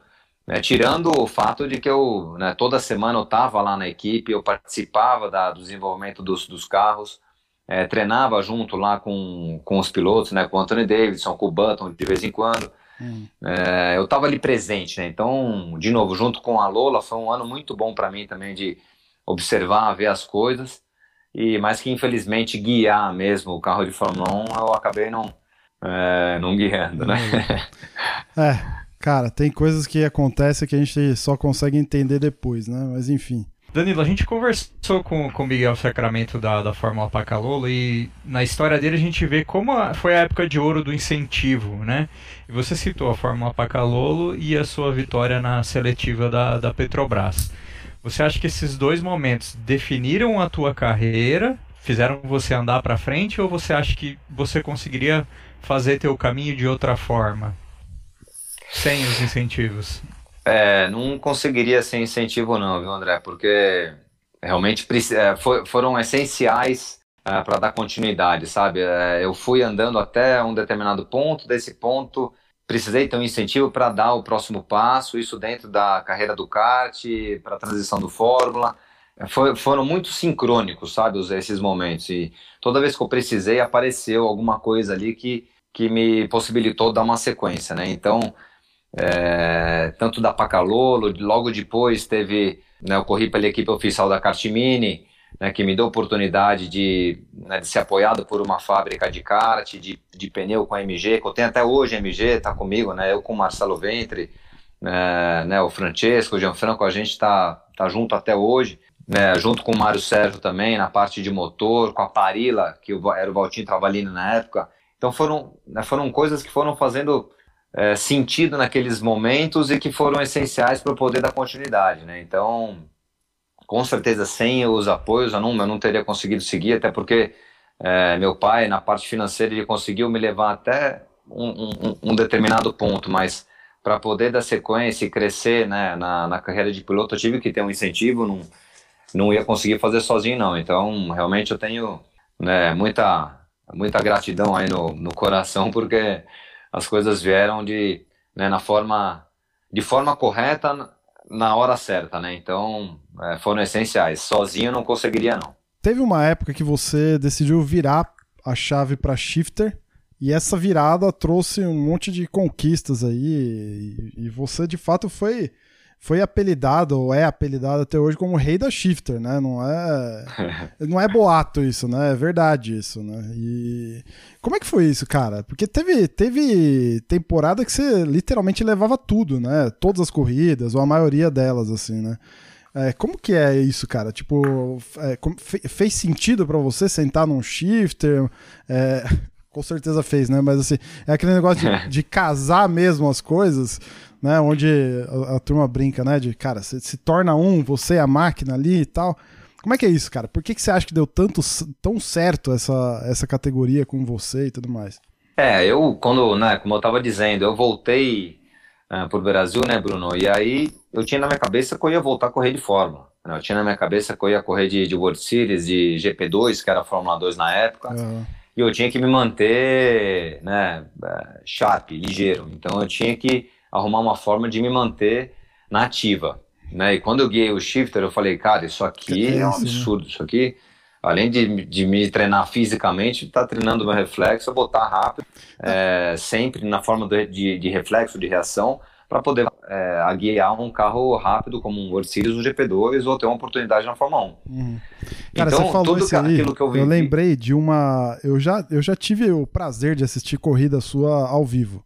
[SPEAKER 3] né, tirando o fato de que eu, né, toda semana eu estava lá na equipe, eu participava da, do desenvolvimento dos, dos carros, é, treinava junto lá com, com os pilotos, né, com o Anthony Davidson, com o Button de vez em quando.
[SPEAKER 1] Hum.
[SPEAKER 3] É, eu estava ali presente, né? Então, de novo, junto com a Lola, foi um ano muito bom para mim também de observar, ver as coisas. E mais que infelizmente guiar mesmo o carro de Fórmula 1, eu acabei não, é, não guiando, né?
[SPEAKER 1] É, cara, tem coisas que acontecem que a gente só consegue entender depois, né? Mas enfim.
[SPEAKER 2] Danilo, a gente conversou com com o Miguel Sacramento da, da Fórmula Pacalolo e na história dele a gente vê como a- foi a época de ouro do incentivo, né? E você citou a Fórmula Pacalolo e a sua vitória na seletiva da, da Petrobras. Você acha que esses dois momentos definiram a tua carreira, fizeram você andar para frente ou você acha que você conseguiria fazer teu caminho de outra forma? Sem os incentivos.
[SPEAKER 3] É, não conseguiria sem incentivo não, viu, André? Porque realmente é, foram essenciais para dar continuidade, sabe? É, eu fui andando até um determinado ponto, desse ponto precisei ter um incentivo para dar o próximo passo, isso dentro da carreira do kart, para a transição do Fórmula. Foi- foram muito sincrônicos, sabe, esses momentos. E toda vez que eu precisei, apareceu alguma coisa ali que, que me possibilitou dar uma sequência, né? Então, é, tanto da Pacalolo, logo depois teve, né, eu corri pela equipe oficial da Kartmini, né, que me deu a oportunidade de, né, de ser apoiado por uma fábrica de kart, de, de pneu com a MG, que eu tenho até hoje a MG, tá comigo, né, eu com o Marcelo Ventre, né, né, o Francesco, o Gianfranco, a gente tá, tá junto até hoje, né, junto com o Mário Sérgio também, na parte de motor, com a Parila, que era o Valtinho Travalini na época, então foram, né, foram coisas que foram fazendo é, sentido naqueles momentos e que foram essenciais para eu poder dar continuidade, né? Então, com certeza, sem os apoios, eu não, eu não teria conseguido seguir, até porque é, meu pai, na parte financeira, ele conseguiu me levar até um, um- um determinado ponto, mas para poder dar sequência e crescer né, na, na carreira de piloto, eu tive que ter um incentivo, não, não ia conseguir fazer sozinho, não. Então, realmente, eu tenho né, muita, muita gratidão aí no, no coração, porque as coisas vieram de, né, na forma, de forma correta, na- hora certa, né? Então, é, foram essenciais. Sozinho eu não conseguiria, não.
[SPEAKER 1] Teve uma época que você decidiu virar a chave para shifter e essa virada trouxe um monte de conquistas aí e, e você de fato foi foi apelidado ou é apelidado até hoje como rei da shifter, né? Não é não é boato isso, né? É verdade isso, né? E como é que foi isso, cara? Porque teve teve temporada que você literalmente levava tudo, né? Todas as corridas ou a maioria delas assim, né? É, como que é isso, cara? Tipo, é, como- fe- fez sentido pra você sentar num shifter? É, com certeza fez, né? Mas assim, é aquele negócio de, de casar mesmo as coisas, né? Onde a, a turma brinca, né? De, cara, você se torna um, você é a máquina ali e tal. Como é que é isso, cara? Por que, que você acha que deu tanto, tão certo essa, essa categoria com você e tudo mais?
[SPEAKER 3] É, eu, quando, né, como eu tava dizendo, eu voltei uh, pro Brasil, né, Bruno? E aí eu tinha na minha cabeça que eu ia voltar a correr de Fórmula. Né? Eu tinha na minha cabeça que eu ia correr de, de World Series, de GP2, que era Fórmula 2 na época. Uhum. E eu tinha que me manter, né, sharp, ligeiro. Então eu tinha que arrumar uma forma de me manter na ativa. Né? E quando eu guiei o shifter, eu falei, cara, isso aqui é, é um né? absurdo. Isso aqui, além de, de me treinar fisicamente, tá treinando meu reflexo, botar rápido, é, sempre na forma de, de reflexo, de reação, para poder é, guiar um carro rápido como um World Series, um GP2 ou ter uma oportunidade na Fórmula 1.
[SPEAKER 1] Uhum. Cara, então, você falou tudo isso aí, aquilo que eu, vivi... eu lembrei de uma... Eu já, eu já tive o prazer de assistir corrida sua ao vivo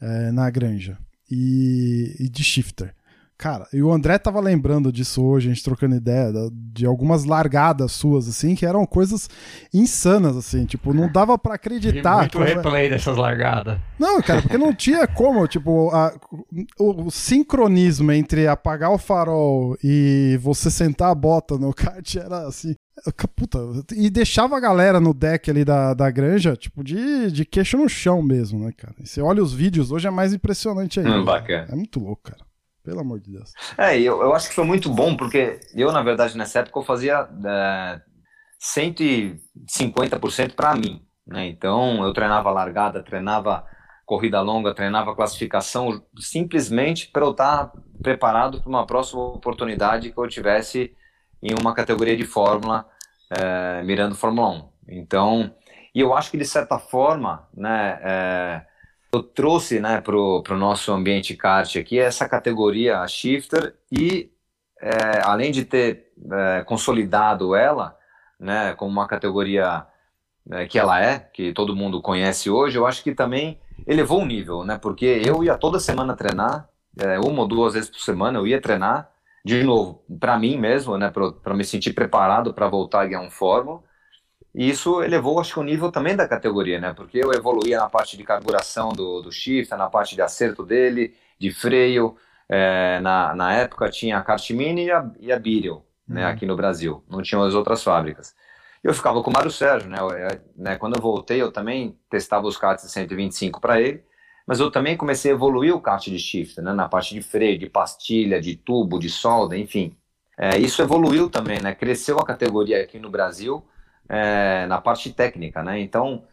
[SPEAKER 1] é, na Granja e, e de shifter. Cara, e o André tava lembrando disso hoje, a gente trocando ideia, de algumas largadas suas, assim, que eram coisas insanas, assim, tipo, não dava para acreditar.
[SPEAKER 2] muito replay dessas largadas.
[SPEAKER 1] Não, cara, porque não tinha como, tipo, a, o, o, sincronismo entre apagar o farol e você sentar a bota no kart era assim. Puta, e deixava a galera no deck ali da, da granja, tipo, de, de queixo no chão mesmo, né, cara? E você olha os vídeos, hoje é mais impressionante ainda.
[SPEAKER 3] Hum, bacana.
[SPEAKER 1] É muito louco, cara. Pelo amor de Deus.
[SPEAKER 3] É, eu, eu acho que foi muito bom, porque eu, na verdade, nessa época eu fazia é, 150% para mim. Né? Então, eu treinava largada, treinava corrida longa, treinava classificação, simplesmente para eu estar preparado para uma próxima oportunidade que eu tivesse em uma categoria de Fórmula, é, mirando Fórmula 1. Então, e eu acho que de certa forma, né, é, eu trouxe né, para o nosso ambiente kart aqui essa categoria shifter e é, além de ter é, consolidado ela né, como uma categoria é, que ela é, que todo mundo conhece hoje, eu acho que também elevou o nível, né? Porque eu ia toda semana treinar, é, uma ou duas vezes por semana eu ia treinar, de novo, para mim mesmo, né, para me sentir preparado para voltar a ganhar um fórmula. E isso elevou, acho que, o nível também da categoria, né? Porque eu evoluía na parte de carburação do, do shift, na parte de acerto dele, de freio. É, na, na época tinha a Kart Mini e a, e a Beetle, né, uhum. aqui no Brasil. Não tinham as outras fábricas. Eu ficava com o Mário Sérgio, né, eu, né? Quando eu voltei, eu também testava os karts de 125 para ele, mas eu também comecei a evoluir o kart de shift, né? Na parte de freio, de pastilha, de tubo, de solda, enfim. É, isso evoluiu também, né? Cresceu a categoria aqui no Brasil é, na parte técnica, né? Então,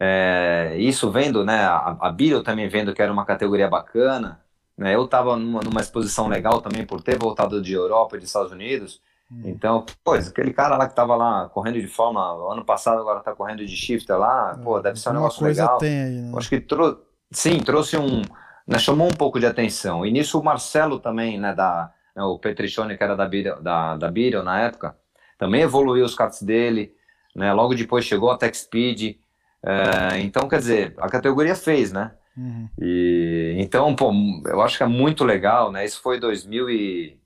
[SPEAKER 3] é, isso vendo, né? A, a Bio também vendo que era uma categoria bacana, né? Eu estava numa, numa, exposição legal também por ter voltado de Europa e dos Estados Unidos. Hum. Então, pois, aquele cara lá que estava lá correndo de forma ano passado, agora está correndo de shifter lá, pô, deve ser um negócio coisa legal.
[SPEAKER 1] Tem aí, né?
[SPEAKER 3] Acho que trou sim, trouxe um, né, chamou um pouco de atenção. E nisso o Marcelo também, né, da, né, o Petrichone, que era da Beetle, da, da Beetle na época, também evoluiu os karts dele né? Logo depois chegou a Tech Speed. É, então, quer dizer, a categoria fez, né? Uhum. E, então, pô, eu acho que é muito legal, né? Isso foi 2000 e,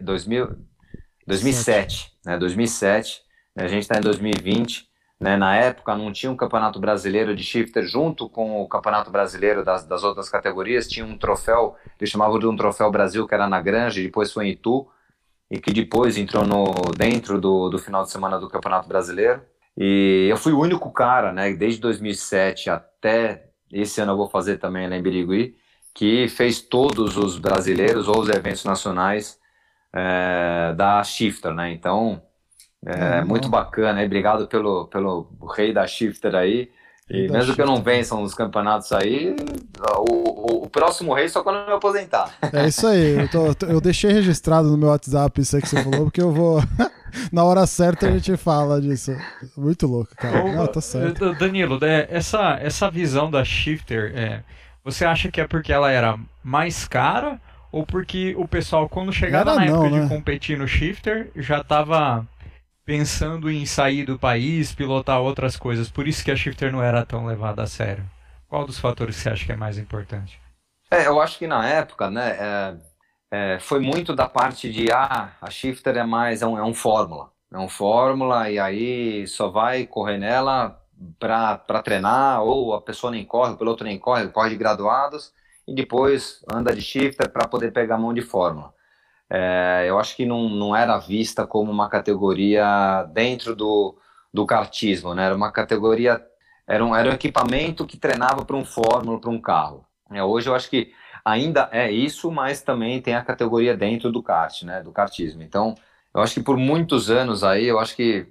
[SPEAKER 3] 2000, 2007, né? 2007. Né? A gente está em 2020. Né? Na época não tinha um campeonato brasileiro de shifter junto com o campeonato brasileiro das, das outras categorias. Tinha um troféu, eles chamavam de um troféu Brasil, que era na Granja, depois foi em Itu e que depois entrou no, dentro do, do final de semana do Campeonato Brasileiro. E eu fui o único cara, né, desde 2007 até esse ano eu vou fazer também lá em Birigui, que fez todos os brasileiros ou os eventos nacionais é, da Shifter, né? Então, é uhum. muito bacana, e obrigado pelo, pelo rei da Shifter aí. E mesmo que eu não vença nos campeonatos aí, o, o, o, próximo rei só quando eu me aposentar.
[SPEAKER 1] É isso aí. Eu, tô, eu deixei registrado no meu WhatsApp isso aí que você falou, porque eu vou. Na hora certa a gente fala disso. Muito louco, cara. Ô, não, tá certo.
[SPEAKER 2] Danilo, é, essa, essa visão da Shifter, é, você acha que é porque ela era mais cara? Ou porque o pessoal, quando chegava era na não, época né? de competir no Shifter, já tava pensando em sair do país, pilotar outras coisas. Por isso que a Shifter não era tão levada a sério. Qual dos fatores você acha que é mais importante?
[SPEAKER 3] É, eu acho que na época, né, é, é, foi muito da parte de ah, a Shifter é mais é um, é um fórmula, é um fórmula e aí só vai correr nela para treinar ou a pessoa nem corre, o piloto nem corre, corre de graduados e depois anda de shifter para poder pegar a mão de fórmula. É, eu acho que não, não era vista como uma categoria dentro do, do kartismo, né? Era uma categoria, era um, era um equipamento que treinava para um fórmula, para um carro. É, hoje eu acho que ainda é isso, mas também tem a categoria dentro do kart, né? Do kartismo. Então, eu acho que por muitos anos aí, eu acho que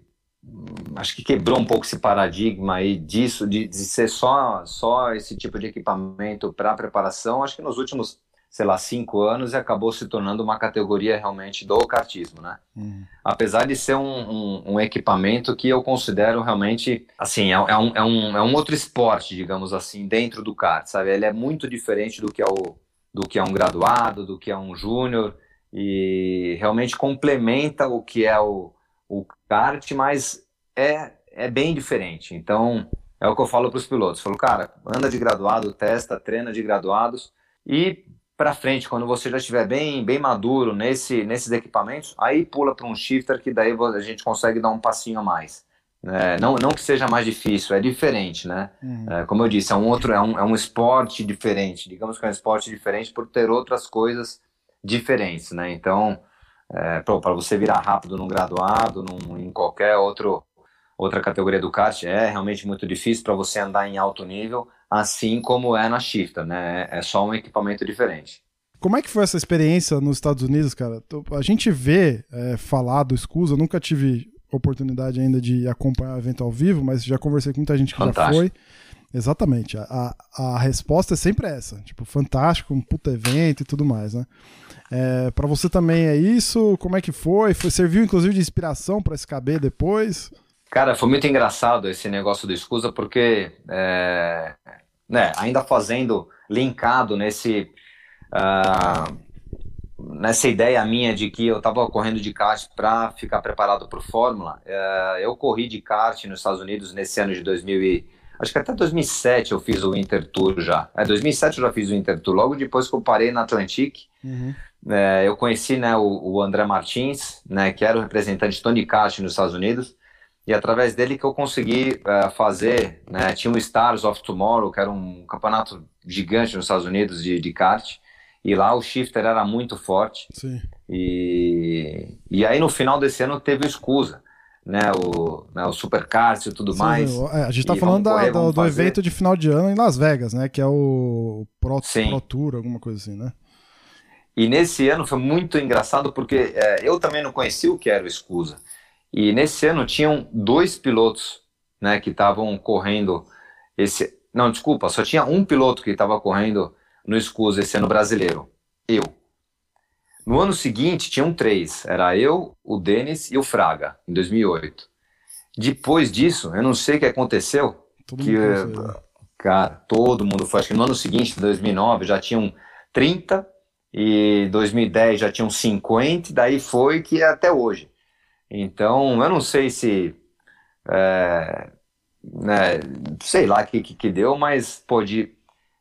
[SPEAKER 3] acho que quebrou um pouco esse paradigma aí disso, de, de ser só, só esse tipo de equipamento para preparação. Acho que nos últimos, sei lá, cinco anos acabou se tornando uma categoria realmente do kartismo, né? Uhum. Apesar de ser um, um, um, equipamento que eu considero realmente, assim, é, é, um, é, um, é um outro esporte, digamos assim, dentro do kart, sabe? Ele é muito diferente do que é, o, do que é um graduado, do que é um júnior e realmente complementa o que é o o kart, mas é, é bem diferente. Então, é o que eu falo para os pilotos. Eu falo, cara, anda de graduado, testa, treina de graduados e para frente, quando você já estiver bem, bem maduro nesse, nesses equipamentos, aí pula para um shifter que daí a gente consegue dar um passinho a mais. É, não, não que seja mais difícil, é diferente, né? Uhum. É, como eu disse, é um outro, é um, é um esporte diferente. Digamos que é um esporte diferente por ter outras coisas diferentes, né? Então, é, para você virar rápido num graduado, num, em qualquer outro, outra categoria do kart, é realmente muito difícil para você andar em alto nível, assim como é na shifter, né? É só um equipamento diferente.
[SPEAKER 1] Como é que foi essa experiência nos Estados Unidos, cara? A gente vê é, falar do Scusa, eu nunca tive oportunidade ainda de acompanhar o evento ao vivo, mas já conversei com muita gente que fantástico. já foi. Exatamente. A, a, a resposta é sempre essa. Tipo, fantástico, um puta evento e tudo mais, né? É, para você também é isso? Como é que foi? foi serviu inclusive de inspiração para SKB depois?
[SPEAKER 3] Cara, foi muito engraçado esse negócio do Escusa, porque é, né, ainda fazendo, linkado nesse, uh, nessa ideia minha de que eu estava correndo de kart para ficar preparado para o Fórmula, uh, eu corri de kart nos Estados Unidos nesse ano de 2000 e, acho que até 2007 eu fiz o Inter Tour já. É, 2007 eu já fiz o Inter Tour, logo depois que eu parei na Atlantic. Uhum é, eu conheci né, o, o, André Martins, né, que era o representante de Tony Kart nos Estados Unidos, e através dele que eu consegui é, fazer, né, tinha o Stars of Tomorrow, que era um campeonato gigante nos Estados Unidos de, de kart, e lá o shifter era muito forte.
[SPEAKER 1] Sim.
[SPEAKER 3] E, e aí no final desse ano teve o Scusa, né, o, né, o Supercars e tudo Sim, mais.
[SPEAKER 1] É, a gente tá falando correr, da, do, evento de final de ano em Las Vegas, né, que é o Pro, Pro Tour, alguma coisa assim, né?
[SPEAKER 3] E nesse ano foi muito engraçado porque é, eu também não conhecia o que era o Escusa. E nesse ano tinham dois pilotos né, que estavam correndo esse. Não, desculpa, só tinha um piloto que estava correndo no Escusa esse ano brasileiro. Eu. No ano seguinte tinham três. Era eu, o Denis e o Fraga, em 2008. Depois disso, eu não sei o que aconteceu. Todo que, cara, todo mundo foi. Acho que no ano seguinte, 2009, já tinham 30 e 2010 já tinham 50, daí foi que é até hoje. Então, eu não sei se. É, né, sei lá o que, que, que, deu, mas pode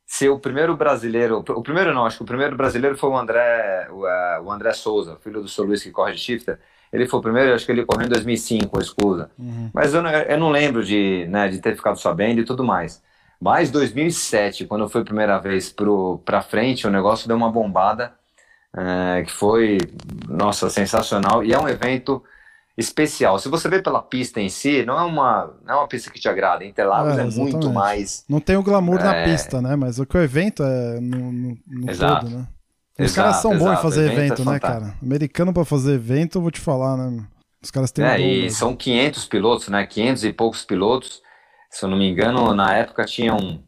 [SPEAKER 3] ser o primeiro brasileiro. O primeiro não, acho que o primeiro brasileiro foi o André, o, é, o André Souza, filho do Sr. Luiz que corre de shifter. Ele foi o primeiro, acho que ele correu em 2005, escusa. Uhum. Mas eu não, eu não lembro de, né, de ter ficado sabendo e tudo mais. Mas 2007, quando foi a primeira vez para frente, o negócio deu uma bombada, é, que foi, nossa, sensacional. E é um evento especial. Se você vê pela pista em si, não é uma, não é uma pista que te agrada. Interlagos é, é muito mais.
[SPEAKER 1] Não tem o glamour é... na pista, né? Mas o que o evento é no, no, no exato. todo, né? Os exato, caras são exato. bons em fazer evento, evento é né, cara? Americano para fazer evento, eu vou te falar, né? Os caras têm
[SPEAKER 3] É, e são 500 pilotos, né? 500 e poucos pilotos se eu não me engano, na época tinham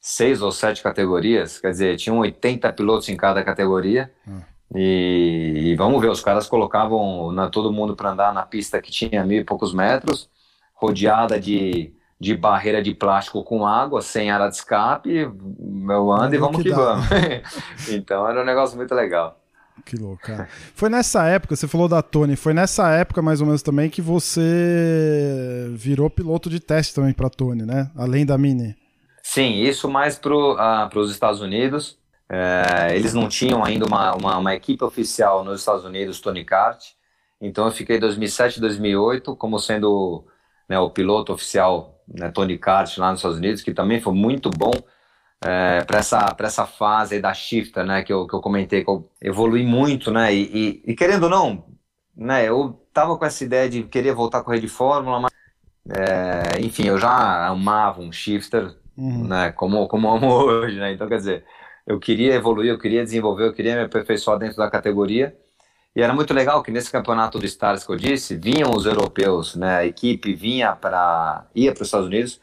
[SPEAKER 3] seis ou sete categorias, quer dizer, tinham 80 pilotos em cada categoria. Hum. E, e, vamos ver, os caras colocavam na, todo mundo para andar na pista que tinha mil e poucos metros, rodeada de, de barreira de plástico com água, sem área de escape, meu ando e vamos que, que vamos. então era um negócio muito legal.
[SPEAKER 1] Que louco, cara. Foi nessa época, você falou da Tony, foi nessa época mais ou menos também que você virou piloto de teste também para Tony, né? Além da Mini.
[SPEAKER 3] Sim, isso mais para uh, os Estados Unidos. É, eles não tinham ainda uma, uma, uma, equipe oficial nos Estados Unidos, Tony Kart. Então eu fiquei 2007 2008 como sendo né, o piloto oficial né, Tony Kart lá nos Estados Unidos, que também foi muito bom é, para essa, essa fase da shifter, né, que eu, que eu comentei, que eu evolui muito, né, e, e, e querendo ou não, né, eu tava com essa ideia de querer voltar a correr de Fórmula, mas, é, enfim, eu já amava um shifter, uhum. né, como, como amo hoje, né, então quer dizer, eu queria evoluir, eu queria desenvolver, eu queria me aperfeiçoar dentro da categoria, e era muito legal que nesse campeonato do Stars que eu disse, vinham os europeus, né, a equipe vinha para, ia para os Estados Unidos,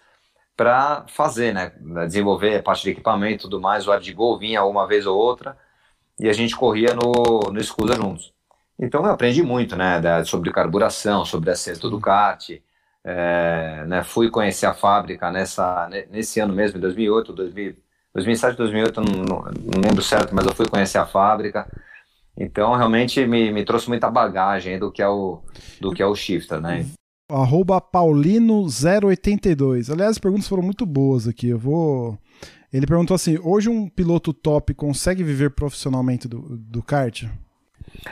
[SPEAKER 3] para fazer, né? Desenvolver a parte de equipamento e tudo mais. O ar de gol vinha uma vez ou outra e a gente corria no, no Escusa juntos. Então eu aprendi muito, né? Sobre carburação, sobre acerto do kart. É, né, fui conhecer a fábrica nessa, nesse ano mesmo, em 2008, 2000, 2007, 2008, não, não, lembro certo, mas eu fui conhecer a fábrica. Então realmente me, me trouxe muita bagagem do que é o, do que é o shifter, né?
[SPEAKER 1] arroba paulino082. Aliás, as perguntas foram muito boas aqui. Eu vou. Ele perguntou assim: hoje um piloto top consegue viver profissionalmente do, do kart?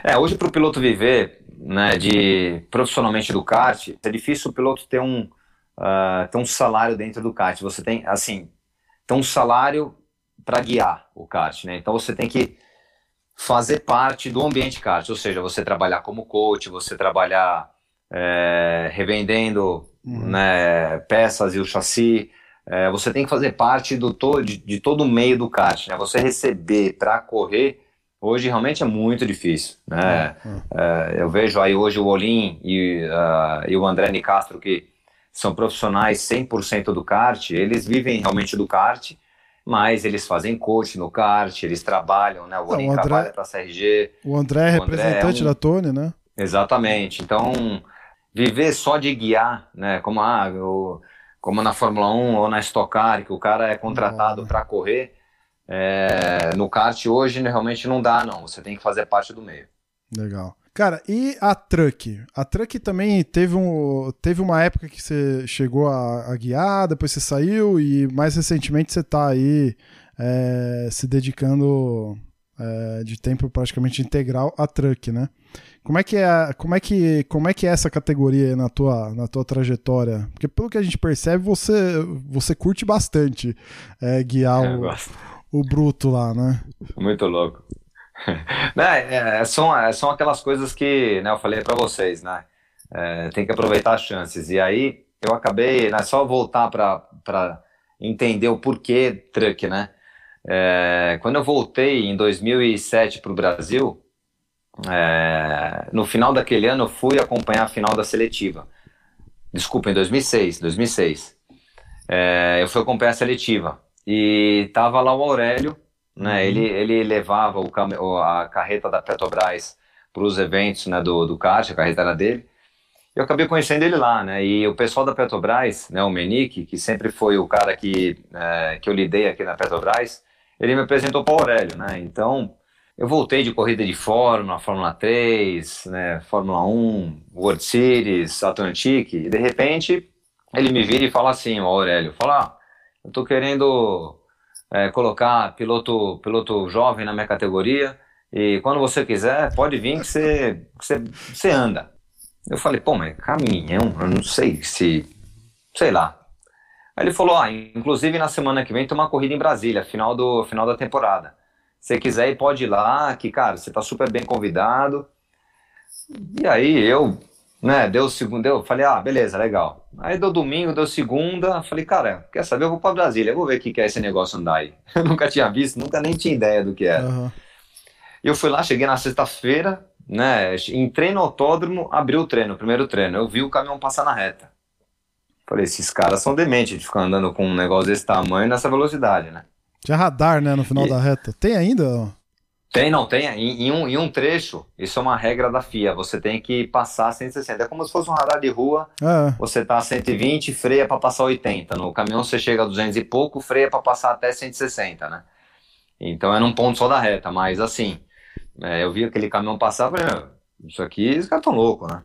[SPEAKER 3] É, hoje para o piloto viver né, de profissionalmente do kart, é difícil o piloto ter um, uh, ter um salário dentro do kart. Você tem, assim, ter um salário para guiar o kart, né? Então você tem que fazer parte do ambiente kart, ou seja, você trabalhar como coach, você trabalhar é, revendendo uhum. né, peças e o chassi. É, você tem que fazer parte do to de, de todo o meio do kart. Né? Você receber para correr hoje realmente é muito difícil. Né? Uhum. É, eu vejo aí hoje o Olim e, uh, e o André Nicastro que são profissionais 100% do kart, eles vivem realmente do kart, mas eles fazem coach no kart, eles trabalham, né? O André, trabalha para a CRG.
[SPEAKER 1] O André é representante é um... da Tony, né?
[SPEAKER 3] Exatamente. Então, viver só de guiar, né? Como, ah, eu, como na Fórmula 1 ou na Stock Car, que o cara é contratado para correr, é, no kart hoje realmente não dá, não. Você tem que fazer parte do meio.
[SPEAKER 1] Legal. Cara, e a Truck? A Truck também teve, um, teve uma época que você chegou a, a guiar, depois você saiu e mais recentemente você está aí é, se dedicando é, de tempo praticamente integral à Truck, né? Como é que é, como é que, como é que é essa categoria na tua, na tua trajetória? Porque pelo que a gente percebe, você, você curte bastante é, guiar é, o, o bruto lá, né?
[SPEAKER 3] Muito louco. é, é, são, é, são aquelas coisas que né, eu falei para vocês, né? É, tem que aproveitar as chances. E aí eu acabei, né, só voltar para entender o porquê truck, né? É, quando eu voltei em 2007 para o Brasil, é, no final daquele ano eu fui acompanhar a final da seletiva. Desculpa, em 2006, 2006. É, eu fui acompanhar a seletiva e tava lá o Aurélio, né? Uhum. Ele, ele levava o, a carreta da Petrobras para os eventos né, do, do kart, a carreta era dele. Eu acabei conhecendo ele lá, né? E o pessoal da Petrobras, né, o Menique, que sempre foi o cara que, é, que eu lidei aqui na Petrobras, ele me apresentou para o Aurélio, né? Então, eu voltei de corrida de Fórmula, Fórmula 3, né, Fórmula 1, World Series, Atlantic, e de repente ele me vira e fala assim, Aurélio, fala, ah, eu tô querendo é, colocar piloto, piloto jovem na minha categoria, e quando você quiser, pode vir que você, que você, você anda. Eu falei, pô, mas caminhão, eu não sei se, sei lá. Aí ele falou, ah, inclusive na semana que vem tem uma corrida em Brasília, final, do, final da temporada você quiser pode ir lá, que, cara, você tá super bem convidado. E aí eu, né, deu segundo, eu falei, ah, beleza, legal. Aí deu domingo, deu segunda, falei, cara, quer saber, eu vou para Brasília, eu vou ver o que, que é esse negócio andar aí. Eu nunca tinha visto, nunca nem tinha ideia do que era. Uhum. Eu fui lá, cheguei na sexta-feira, né, entrei no autódromo, abri o treino, o primeiro treino, eu vi o caminhão passar na reta. Falei, esses caras são dementes de ficar andando com um negócio desse tamanho nessa velocidade, né?
[SPEAKER 1] Tinha radar, né, no final e... da reta. Tem ainda?
[SPEAKER 3] Tem, não, tem. Em, em, um, em um trecho, isso é uma regra da FIA. Você tem que passar 160. É como se fosse um radar de rua. É. Você tá a 120, freia para passar 80. No caminhão você chega a 200 e pouco, freia para passar até 160, né? Então é num ponto só da reta. Mas assim, é, eu vi aquele caminhão passar, falei, isso aqui, os caras tão loucos, né?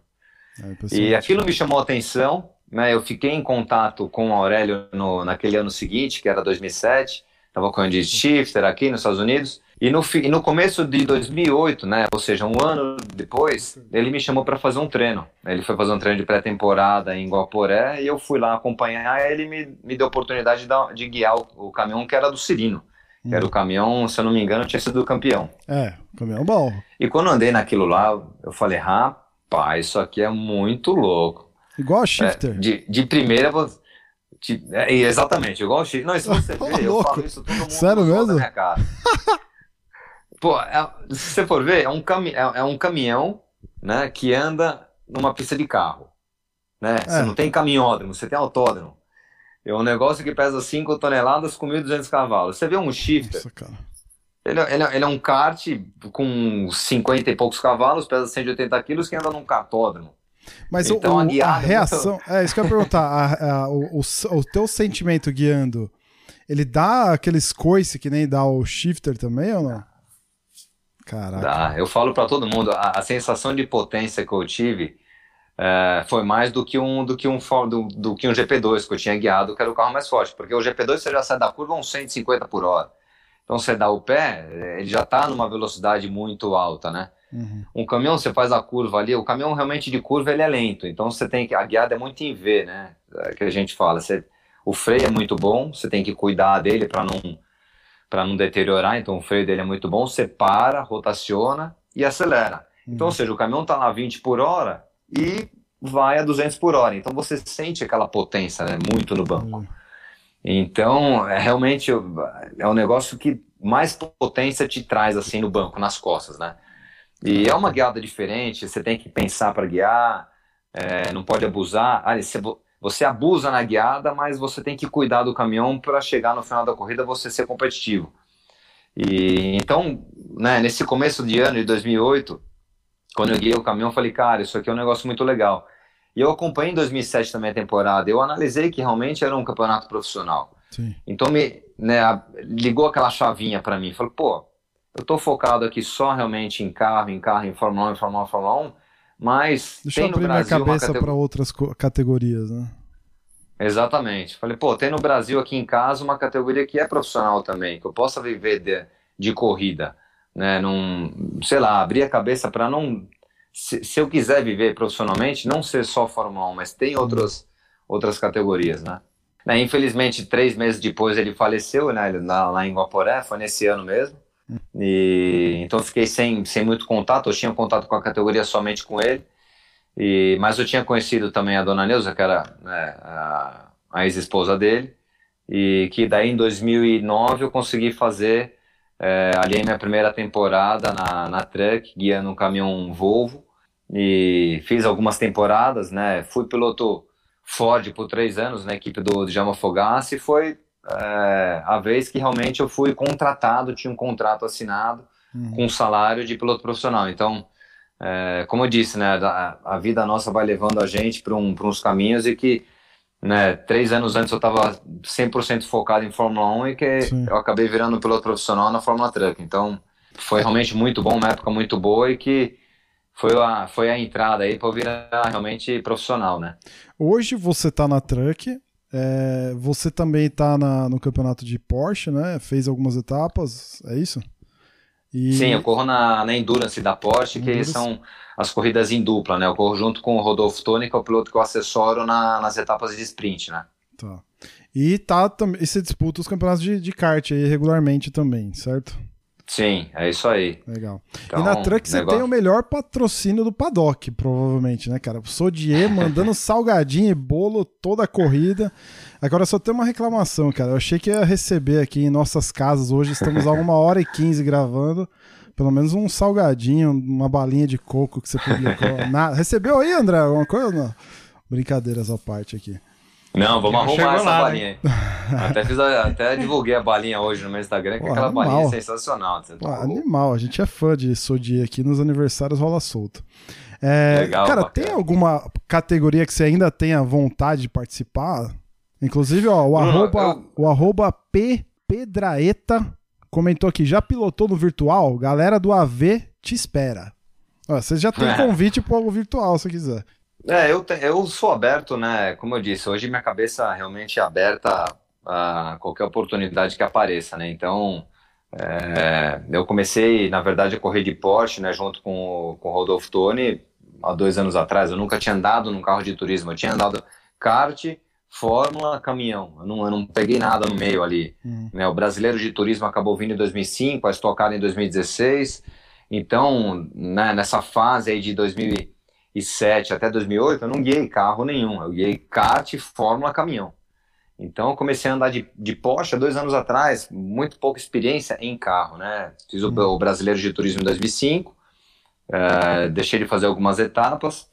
[SPEAKER 3] É, e aquilo me chamou a atenção. Né? Eu fiquei em contato com o Aurélio no, naquele ano seguinte, que era 2007 estava com a de shifter aqui nos Estados Unidos, E no, e no começo de 2008, né, ou seja, um ano depois, ele me chamou para fazer um treino. Ele foi fazer um treino de pré-temporada em Guaporé e eu fui lá acompanhar. E ele me, me deu a oportunidade de, de guiar o, o, caminhão que era do Cirino. Hum. Que era o caminhão, se eu não me engano, tinha sido campeão.
[SPEAKER 1] É, caminhão bom.
[SPEAKER 3] E quando eu andei naquilo lá, eu falei, rapaz, isso aqui é muito louco.
[SPEAKER 1] Igual a Shifter.
[SPEAKER 3] É, de, de primeira, é, exatamente, igual o Shifter. Não, se você ver, eu falo isso todo mundo
[SPEAKER 1] Sério mesmo?
[SPEAKER 3] minha cara. Pô, é, se você for ver, é um, cami é, é, um caminhão né, que anda numa pista de carro. Né? É. Você não tem caminhódromo, você tem autódromo. É um negócio que pesa 5 toneladas com 1.200 cavalos. Você vê um shifter. Nossa, ele, ele, ele, é um kart com 50 e poucos cavalos, pesa 180 quilos, que anda num cartódromo.
[SPEAKER 1] Mas então, o, a, a reação. Muito... É isso que eu ia perguntar. a, a, o, o, o teu sentimento guiando, ele dá aqueles coice que nem dá o shifter também ou não?
[SPEAKER 3] Caraca. Dá. Eu falo para todo mundo, a, a, sensação de potência que eu tive é, foi mais do que um do que um do, do, que um GP2 que eu tinha guiado, que era o carro mais forte, porque o GP2 você já sai da curva uns 150 por hora. Então você dá o pé, ele já está numa velocidade muito alta, né? Uhum. Um caminhão você faz a curva ali, o caminhão realmente de curva ele é lento, então você tem que a guiada é muito em V, né? É que a gente fala, você, o freio é muito bom, você tem que cuidar dele para não para não deteriorar, então o freio dele é muito bom, você para, rotaciona e acelera. Uhum. Então, ou seja, o caminhão está lá 20 por hora e vai a 200 por hora. Então você sente aquela potência né, muito no banco. Uhum. Então, é realmente é um negócio que mais potência te traz assim no banco, nas costas, né? E é uma guiada diferente, você tem que pensar para guiar, é, não pode abusar. Ah, você, você abusa na guiada, mas você tem que cuidar do caminhão para chegar no final da corrida você ser competitivo. E então, né, nesse começo de ano de 2008, quando eu guiei o caminhão, falei, cara, isso aqui é um negócio muito legal. E eu acompanhei em 2007 também a temporada. Eu analisei que realmente era um campeonato profissional. Sim. Então me né, ligou aquela chavinha para mim. Falei, pô, eu tô focado aqui só realmente em carro, em carro, em Fórmula 1, em Fórmula 1, Fórmula 1 mas
[SPEAKER 1] Deixa tem eu abrir minha cabeça para outras categorias, né?
[SPEAKER 3] Exatamente. Falei, pô, tem no Brasil aqui em casa uma categoria que é profissional também, que eu possa viver de, de corrida, né? Num, sei lá, abrir a cabeça para não se, se, eu quiser viver profissionalmente, não ser só Fórmula 1, mas tem outras outras categorias, né? né? Infelizmente, três meses depois ele faleceu, né? Lá em Guaporé, foi nesse ano mesmo. E, então fiquei sem, sem muito contato, eu tinha contato com a categoria somente com ele. E, mas eu tinha conhecido também a dona Neuza, que era né, a, a ex-esposa dele, e que daí em 2009 eu consegui fazer é, ali minha primeira temporada na, na Truck, guiando um caminhão Volvo, e fiz algumas temporadas, né, fui piloto Ford por três anos na equipe do Djalma Fogassi, e foi é, a vez que realmente eu fui contratado, tinha um contrato assinado uhum. com um salário de piloto profissional. Então, é, como eu disse, né, a, a, vida nossa vai levando a gente para um, uns caminhos e que né, três anos antes eu estava 100% focado em Fórmula 1 e que Sim. eu acabei virando piloto profissional na Fórmula Truck. Então, foi realmente muito bom, uma época muito boa e que foi a, foi a entrada aí para virar realmente profissional, né?
[SPEAKER 1] Hoje você está na Truck, é, você também está no campeonato de Porsche, né? Fez algumas etapas, é isso?
[SPEAKER 3] E... Sim, eu corro na, na Endurance da Porsche, Endurance. que são as corridas em dupla, né? Eu corro junto com o Rodolfo Toni, que é o piloto que eu assessoro na, nas etapas de sprint, né?
[SPEAKER 1] Tá. E, tá, e você disputa os campeonatos de, de kart aí regularmente também, certo?
[SPEAKER 3] Sim, é isso aí.
[SPEAKER 1] Legal. Então, e na Truck você negócio... tem o melhor patrocínio do paddock, provavelmente, né, cara? Sodier mandando salgadinho e bolo toda a corrida. Agora só tem uma reclamação, cara. Eu achei que ia receber aqui em nossas casas. Hoje estamos a uma hora e quinze gravando. Pelo menos um salgadinho, uma balinha de coco que você publicou. Na... Recebeu aí, André? Alguma coisa? Não. Brincadeiras à parte aqui.
[SPEAKER 3] Não, vamos arrumar essa lá, balinha aí. até, fiz a, até divulguei a balinha hoje no meu Instagram, que Pô, aquela animal. balinha é sensacional.
[SPEAKER 1] Pô, animal, a gente é fã de Sodi aqui nos aniversários rola solto. É, Legal, cara, bacana. tem alguma categoria que você ainda tenha vontade de participar? Inclusive, ó, o, arroba, eu... o arroba P Pedraeta comentou aqui, já pilotou no virtual? Galera do AV te espera. Ó, você já tem é. convite para o virtual, se quiser.
[SPEAKER 3] É, eu, te, eu sou aberto, né? Como eu disse, hoje minha cabeça realmente é aberta a qualquer oportunidade que apareça, né? Então, É, eu comecei, na verdade, a correr de Porsche, né, junto com, o, com o Rodolfo Toni, há dois anos atrás. Eu nunca tinha andado num carro de turismo, eu tinha andado kart, Fórmula, caminhão. Eu não, eu não peguei nada no meio ali. Hum. Né, o brasileiro de turismo acabou vindo em 2005, a Stock Car em 2016. Então, né, nessa fase aí de 2007 até 2008, eu não guiei carro nenhum. Eu guiei kart, Fórmula, caminhão. Então, eu comecei a andar de, de Porsche dois anos atrás, muito pouca experiência em carro, né? Fiz o, o Brasileiro de Turismo em 2005, é, deixei de fazer algumas etapas,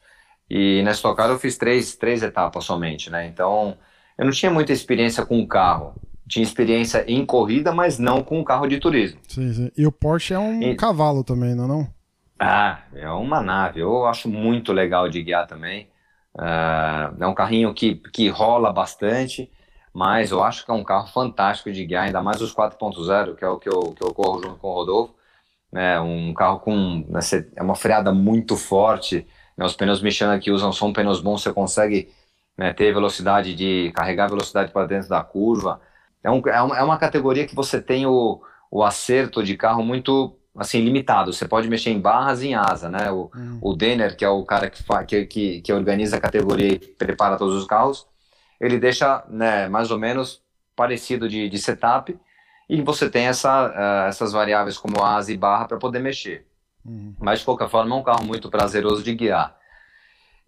[SPEAKER 3] e na Stock Car eu fiz três, três etapas somente, né? Então, eu não tinha muita experiência com o carro. Tinha experiência em corrida, mas não com o carro de turismo.
[SPEAKER 1] Sim, sim. E o Porsche é um e... cavalo também, não é não?
[SPEAKER 3] Ah, é uma nave. Eu acho muito legal de guiar também. Uh, é um carrinho que, que rola bastante mas eu acho que é um carro fantástico de guiar, ainda mais os 4.0, que é o que eu, que eu corro junto com o Rodolfo. Né, um carro com né, é uma freada muito forte, né, os pneus Michelin que usam são pneus bons, você consegue né, ter velocidade de carregar velocidade para dentro da curva. É, um, é, uma, é uma categoria que você tem o, o acerto de carro muito assim limitado. Você pode mexer em barras e em asa, né? O, hum. o Denner, que é o cara que, que, que, que organiza a categoria e prepara todos os carros, ele deixa né, mais ou menos parecido de, de setup e você tem essa, uh, essas variáveis como asa e barra para poder mexer. Uhum. Mas de qualquer forma é um carro muito prazeroso de guiar.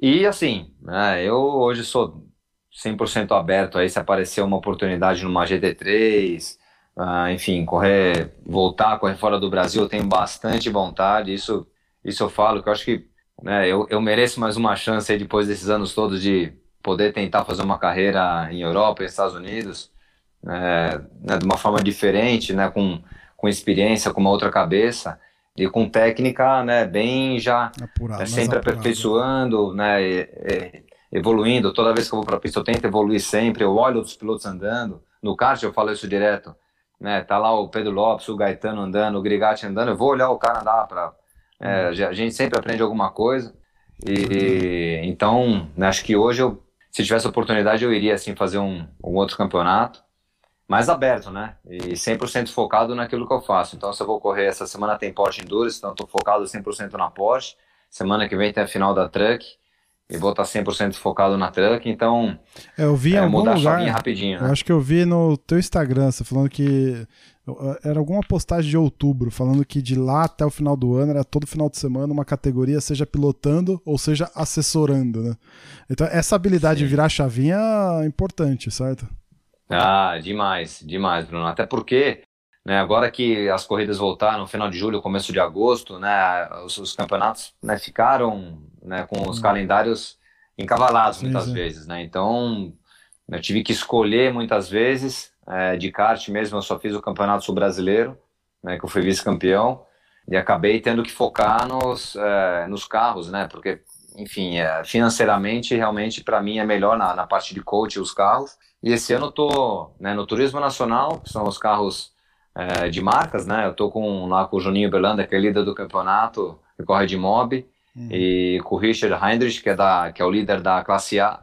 [SPEAKER 3] E assim, né, eu hoje sou 100% aberto aí se aparecer uma oportunidade numa GT3, uh, ah, enfim, correr, voltar correr fora do Brasil, eu tenho bastante vontade, isso, isso eu falo, que eu acho que né, eu, eu mereço mais uma chance aí depois desses anos todos de poder tentar fazer uma carreira em Europa, nos Estados Unidos, é, né, de uma forma diferente, né, com, com experiência, com uma outra cabeça e com técnica, né, bem já apurado, é, sempre aperfeiçoando, né, e, e, evoluindo. Toda vez que eu vou para a pista eu tento evoluir sempre. Eu olho outros pilotos andando. No kart eu falo isso direto, né, tá lá o Pedro Lopes, o Gaetano andando, o Grigatti andando. Eu vou olhar o andar para é, a gente sempre aprende alguma coisa. E então, né, acho que hoje eu se tivesse oportunidade, eu iria assim fazer um, um outro campeonato mais aberto, né? E 100% focado naquilo que eu faço. Então, se eu vou correr essa semana tem Porsche Endurance, então estou focado 100% na Porsche. Semana que vem tem a final da Truck e vou estar 100% focado na Truck. Então,
[SPEAKER 1] é, eu vi
[SPEAKER 3] é,
[SPEAKER 1] em algum lugar,
[SPEAKER 3] rapidinho. Né?
[SPEAKER 1] Eu acho que eu vi no teu Instagram, você falando que era alguma postagem de outubro falando que de lá até o final do ano era todo final de semana uma categoria, seja pilotando ou seja assessorando, né? Então essa habilidade Sim. de virar chavinha é importante, certo?
[SPEAKER 3] Ah, demais, demais, Bruno. Até porque, né, agora que as corridas voltaram no final de julho, começo de agosto, né, os, os campeonatos né, ficaram né, com os hum. calendários encavalados muitas vezes, né? Então eu tive que escolher muitas vezes é, de kart mesmo, eu só fiz o Campeonato Sul Brasileiro, né, que eu fui vice-campeão, e acabei tendo que focar nos, é, nos carros, né, porque, enfim, é, financeiramente, realmente, para mim é melhor na, na parte de coach os carros. E esse ano eu tô né, no Turismo Nacional, que são os carros é, de marcas, né, eu tô com, lá com o Juninho Belanda, que é líder do campeonato, que corre de mob, uhum. e com o Richard Heinrich, que é, da, que é o líder da classe A,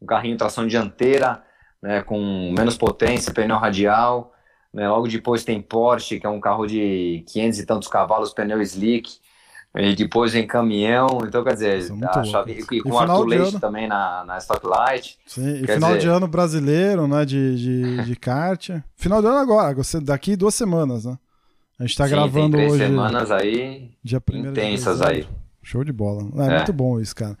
[SPEAKER 3] um carrinho tração dianteira, né, com menos potência, pneu radial. Né, logo depois tem Porsche, que é um carro de 500 e tantos cavalos, pneu slick. E depois vem caminhão, então quer dizer, a chave, e, e com Arthur Leite ano... também na, na Stock Light.
[SPEAKER 1] Sim, e final dizer... de ano brasileiro, né, de, de, de kart. Final de ano agora, daqui duas semanas, né? A gente tá Sim, gravando tem três hoje.
[SPEAKER 3] semanas aí dia intensas aí.
[SPEAKER 1] Show de bola. É, é, muito bom isso, cara.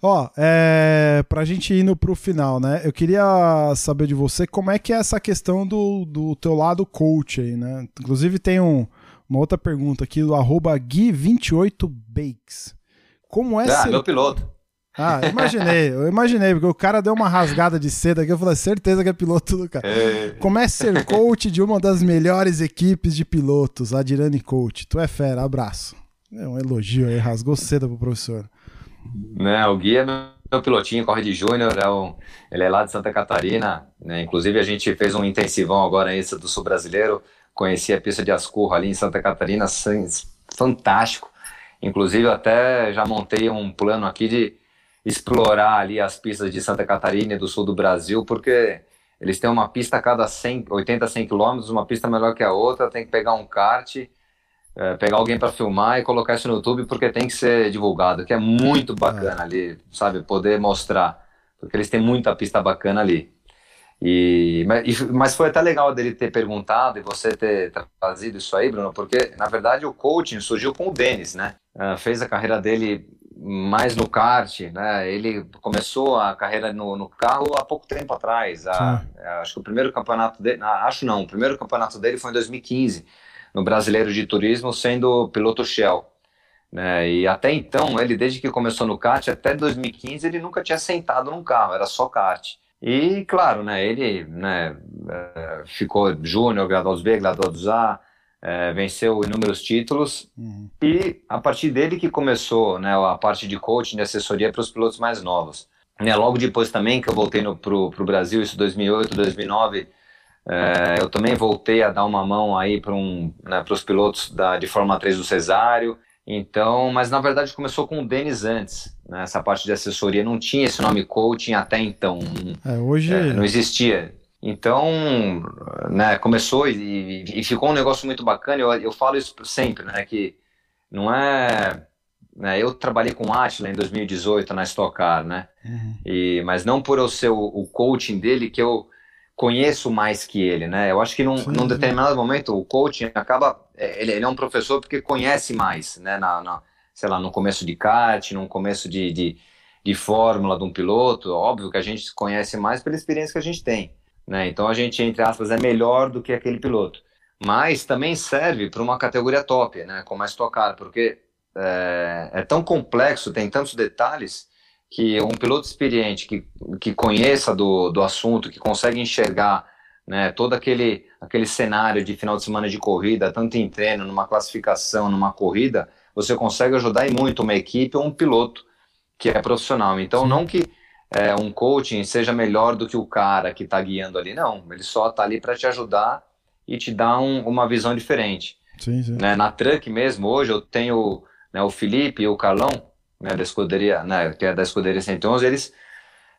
[SPEAKER 1] Ó, é, pra gente indo pro final, né? Eu queria saber de você como é que é essa questão do, do teu lado coach aí, né? Inclusive tem um, uma outra pergunta aqui do arroba Gui28Bakes. Como é
[SPEAKER 3] ah, ser... meu piloto.
[SPEAKER 1] Ah, imaginei, eu imaginei, porque o cara deu uma rasgada de seda aqui, eu falei, certeza que é piloto do cara. É... Como é ser coach de uma das melhores equipes de pilotos, a Dirani Coach? Tu é fera, abraço. É um elogio aí, rasgou seda pro professor.
[SPEAKER 3] Né, o Gui é meu pilotinho, corre de júnior, é um, ele é lá de Santa Catarina, né, inclusive a gente fez um intensivão agora esse do Sul Brasileiro, conheci a pista de Ascurro ali em Santa Catarina, fantástico, inclusive até já montei um plano aqui de explorar ali as pistas de Santa Catarina e do sul do Brasil, porque eles têm uma pista a cada 100, 80, 100 quilômetros, uma pista melhor que a outra, tem que pegar um kart, é, pegar alguém para filmar e colocar isso no YouTube porque tem que ser divulgado, que é muito bacana é. ali, sabe, poder mostrar, porque eles têm muita pista bacana ali. E, mas, foi até legal dele ter perguntado e você ter trazido isso aí, Bruno, porque na verdade o coaching surgiu com o Denis, né? Uh, fez a carreira dele mais no kart, né? Ele começou a carreira no, no carro há pouco tempo atrás. A, acho que o primeiro campeonato dele, acho não, o primeiro campeonato dele foi em 2015 no Brasileiro de Turismo, sendo piloto Shell. Né? E até então, ele desde que começou no kart até 2015 ele nunca tinha sentado num carro, era só kart. E, claro, né, ele né, é, ficou júnior, graduados B, graduados A, é, venceu inúmeros títulos uhum. e a partir dele que começou né, a parte de coaching, de assessoria para os pilotos mais novos. Né, logo depois também que eu voltei para o Brasil, isso 2008, 2009, é, eu também voltei a dar uma mão aí para um, né, os pilotos da, de Fórmula 3 do Cesário, então, mas na verdade começou com o Denis antes, né? essa parte de assessoria não tinha esse nome coaching até então.
[SPEAKER 1] É, hoje
[SPEAKER 3] é, não existia. Então, né, começou e, e, ficou um negócio muito bacana. Eu, eu falo isso sempre, né, que não é, né, eu trabalhei com o Atila em 2018 na Stock Car, né? Uhum. E, mas não por eu ser o, o coaching dele que eu conheço mais que ele, né? Eu acho que num, num determinado momento o coaching acaba, é, ele, ele, é um professor porque conhece mais, né? Na, na, sei lá, no começo de kart, no começo de, de, de fórmula de um piloto, óbvio que a gente conhece mais pela experiência que a gente tem, né? Então a gente, entre aspas, é melhor do que aquele piloto. Mas também serve para uma categoria top, né? Como a Stock Car, porque é, é tão complexo, tem tantos detalhes que um piloto experiente que, que conheça do, do assunto, que consegue enxergar né, todo aquele, aquele cenário de final de semana de corrida, tanto em treino, numa classificação, numa corrida, você consegue ajudar muito uma equipe ou um piloto que é profissional. Então, não que é, um coaching seja melhor do que o cara que está guiando ali, não. Ele só está ali para te ajudar e te dar um, uma visão diferente.
[SPEAKER 1] Sim, sim.
[SPEAKER 3] Né, na Truck mesmo, hoje eu tenho né, o Felipe e o Carlão, né, da escuderia, né, que é da escuderia 111, eles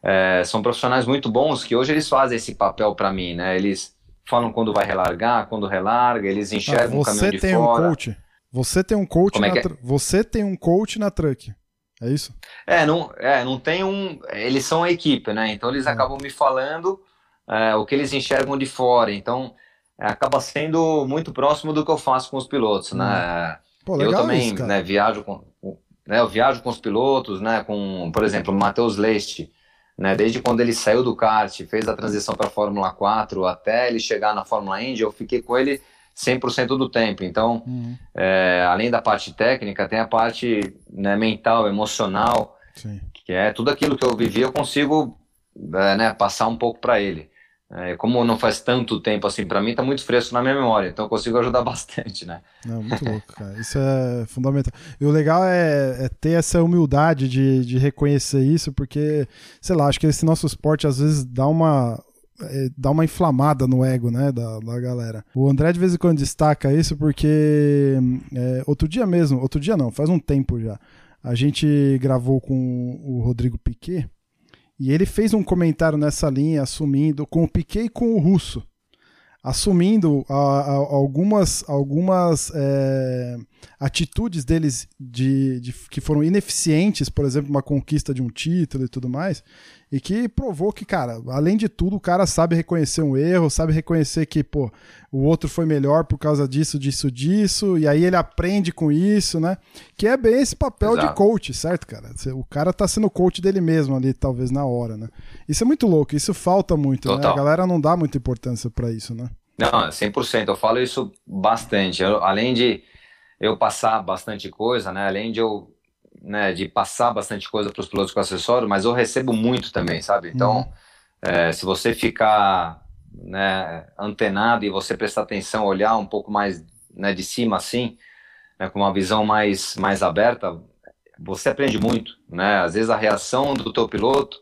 [SPEAKER 3] é, são profissionais muito bons que hoje eles fazem esse papel para mim, né? Eles falam quando vai relargar, quando relarga, eles enxergam ah, o caminho de
[SPEAKER 1] tem
[SPEAKER 3] fora.
[SPEAKER 1] Um coach. Você tem um coach
[SPEAKER 3] é
[SPEAKER 1] na
[SPEAKER 3] é?
[SPEAKER 1] você tem um coach na truck. É isso?
[SPEAKER 3] É, não, é, não tem um. Eles são a equipe, né? Então eles ah. acabam me falando é, o que eles enxergam de fora. Então é, acaba sendo muito próximo do que eu faço com os pilotos, hum. né?
[SPEAKER 1] Pô,
[SPEAKER 3] eu também
[SPEAKER 1] isso,
[SPEAKER 3] né, viajo com, né, eu viajo com os pilotos, né, com, por exemplo, o Matheus Leite, né, desde quando ele saiu do kart, fez a transição para a Fórmula 4, até ele chegar na Fórmula Indy, eu fiquei com ele 100% do tempo. Então, uhum. é, além da parte técnica, tem a parte né, mental, emocional, Sim. que é tudo aquilo que eu vivi, eu consigo é, né, passar um pouco para ele. É, como não faz tanto tempo assim para mim, tá muito fresco na minha memória, então eu consigo ajudar bastante, né?
[SPEAKER 1] Não, muito louco, cara. Isso é fundamental. E o legal é, é, ter essa humildade de, de reconhecer isso, porque, sei lá, acho que esse nosso esporte às vezes dá uma, é, dá uma inflamada no ego, né, da, da galera. O André de vez em quando destaca isso porque é, outro dia mesmo, outro dia não, faz um tempo já, a gente gravou com o Rodrigo Piquet e ele fez um comentário nessa linha, assumindo, com o Piquet e com o Russo, assumindo a, a, algumas, algumas é, atitudes deles de, de, que foram ineficientes, por exemplo, uma conquista de um título e tudo mais, e que provou que, cara, além de tudo, o cara sabe reconhecer um erro, sabe reconhecer que, pô, o outro foi melhor por causa disso, disso, disso, e aí ele aprende com isso, né? Que é bem esse papel Exato. de coach, certo, cara? O cara tá sendo coach dele mesmo ali, talvez na hora, né? Isso é muito louco, isso falta muito, Total. né? A galera não dá muita importância para isso, né?
[SPEAKER 3] Não, 100%. Eu falo isso bastante. Eu, além de eu passar bastante coisa, né? Além de eu né, de passar bastante coisa para os pilotos com acessório, mas eu recebo muito também, sabe? Então, uhum. é, se você ficar né, antenado e você prestar atenção, olhar um pouco mais né, de cima assim, né, com uma visão mais, mais aberta, você aprende muito, né? Às vezes a reação do teu piloto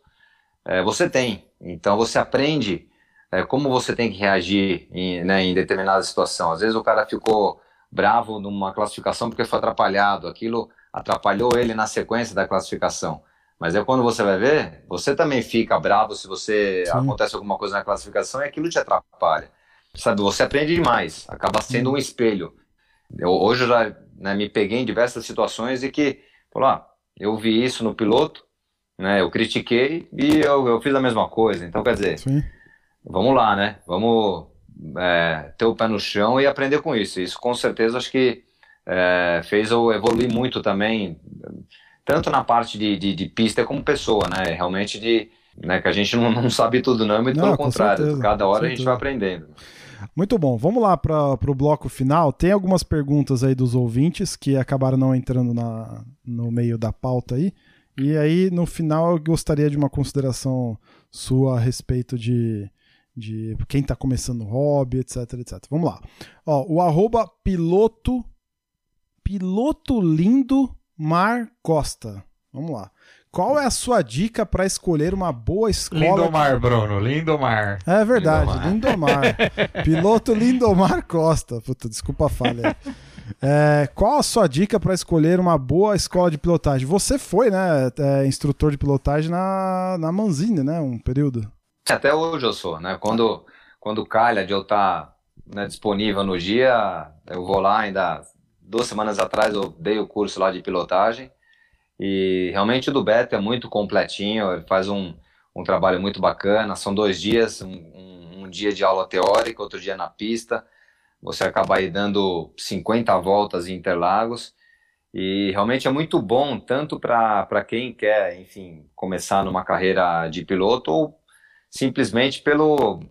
[SPEAKER 3] é, você tem, então você aprende é, como você tem que reagir em, né, em determinada situação. Às vezes o cara ficou bravo numa classificação porque foi atrapalhado, aquilo atrapalhou ele na sequência da classificação. Mas é quando você vai ver, você também fica bravo se você Sim. acontece alguma coisa na classificação e aquilo te atrapalha. Sabe, você aprende demais, acaba sendo um espelho. Eu, hoje eu já né, me peguei em diversas situações e que, falou, ah, eu vi isso no piloto, né, eu critiquei e eu, eu fiz a mesma coisa. Então, quer dizer, Sim. vamos lá, né? Vamos é, ter o pé no chão e aprender com isso. Isso com certeza acho que é, fez eu evoluir muito também, tanto na parte de, de, de, pista como pessoa, né? Realmente de né, que a gente não, não sabe tudo não, muito não, pelo contrário, certeza, cada hora a gente vai aprendendo.
[SPEAKER 1] Muito bom, vamos lá para o bloco final. Tem algumas perguntas aí dos ouvintes que acabaram não entrando na, no meio da pauta aí. E aí, no final, eu gostaria de uma consideração sua a respeito de, de quem está começando o hobby, etc, etc. Vamos lá. Ó, o arroba piloto, piloto lindo Mar Costa. Vamos lá. Qual é a sua dica para escolher uma boa escola?
[SPEAKER 2] Lindomar. Bruno, Lindomar.
[SPEAKER 1] É verdade, Lindomar. Lindomar. Piloto Lindomar Costa. Puta, desculpa a falha. É, qual a sua dica para escolher uma boa escola de pilotagem? Você foi, né, é, instrutor de pilotagem na, na Manzini, né, um período?
[SPEAKER 3] Até hoje eu sou, né? Quando, quando calha de eu estar tá, né, disponível no dia, eu vou lá ainda. Duas semanas atrás eu dei o curso lá de pilotagem e realmente o do Beto é muito completinho, ele faz um, um trabalho muito bacana. São dois dias, um, um, dia de aula teórica, outro dia na pista. Você acaba aí dando 50 voltas em Interlagos. E realmente é muito bom, tanto para quem quer, enfim, começar numa carreira de piloto ou simplesmente pelo,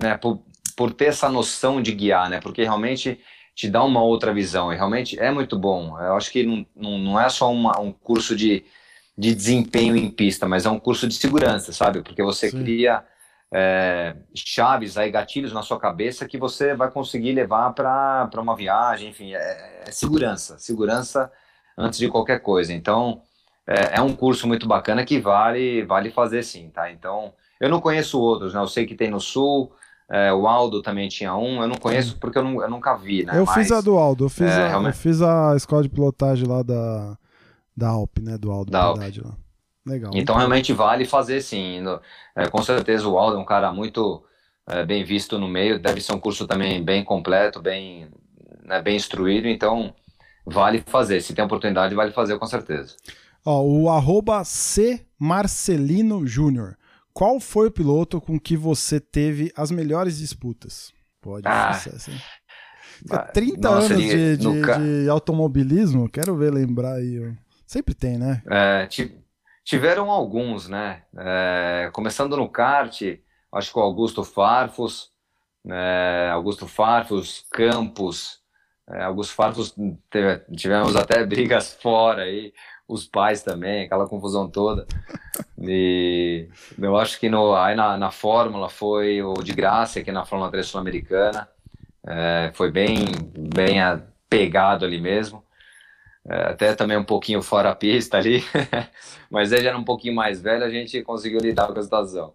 [SPEAKER 3] né, por, por ter essa noção de guiar, né? Porque realmente te dá uma outra visão e realmente é muito bom. Eu acho que não, não, não é só uma, um curso de, de desempenho em pista, mas é um curso de segurança, sabe? Porque você Sim. cria é, chaves aí, gatilhos na sua cabeça que você vai conseguir levar para uma viagem, enfim, é, é, segurança, segurança antes de qualquer coisa. Então, é, é, um curso muito bacana que vale, vale fazer sim, tá? Então, eu não conheço outros, né? Eu sei que tem no Sul, é, o Aldo também tinha um, eu não conheço porque eu, não, eu nunca vi, né?
[SPEAKER 1] Eu Mas, fiz a do Aldo, eu fiz, é, a, realmente... eu fiz a escola de pilotagem lá da, da Alp, né? Do Aldo,
[SPEAKER 3] da Alp. Lá. Legal. Então realmente vale fazer sim. É, com certeza o Aldo é um cara muito é, bem visto no meio, deve ser um curso também bem completo, bem, né, bem instruído, então vale fazer. Se tem oportunidade, vale fazer com certeza.
[SPEAKER 1] Ó, o arroba C Marcelino Júnior. Qual foi o piloto com que você teve as melhores disputas? Pode ah, ser assim. 30 nossa, anos de, de, ca... de, automobilismo, quero ver lembrar aí. Sempre tem, né?
[SPEAKER 3] É, tiveram alguns, né? É, começando no kart, acho que o Augusto Farfus, né? Augusto Farfus, Campos, é, Augusto Farfus, tivemos até brigas fora aí os pais também, aquela confusão toda. E eu acho que no, aí na, na Fórmula foi o de graça aqui na Fórmula 3 Sul-Americana. É, foi bem, bem pegado ali mesmo. É, até também um pouquinho fora a pista ali. Mas ele era um pouquinho mais velho, a gente conseguiu lidar com a situação.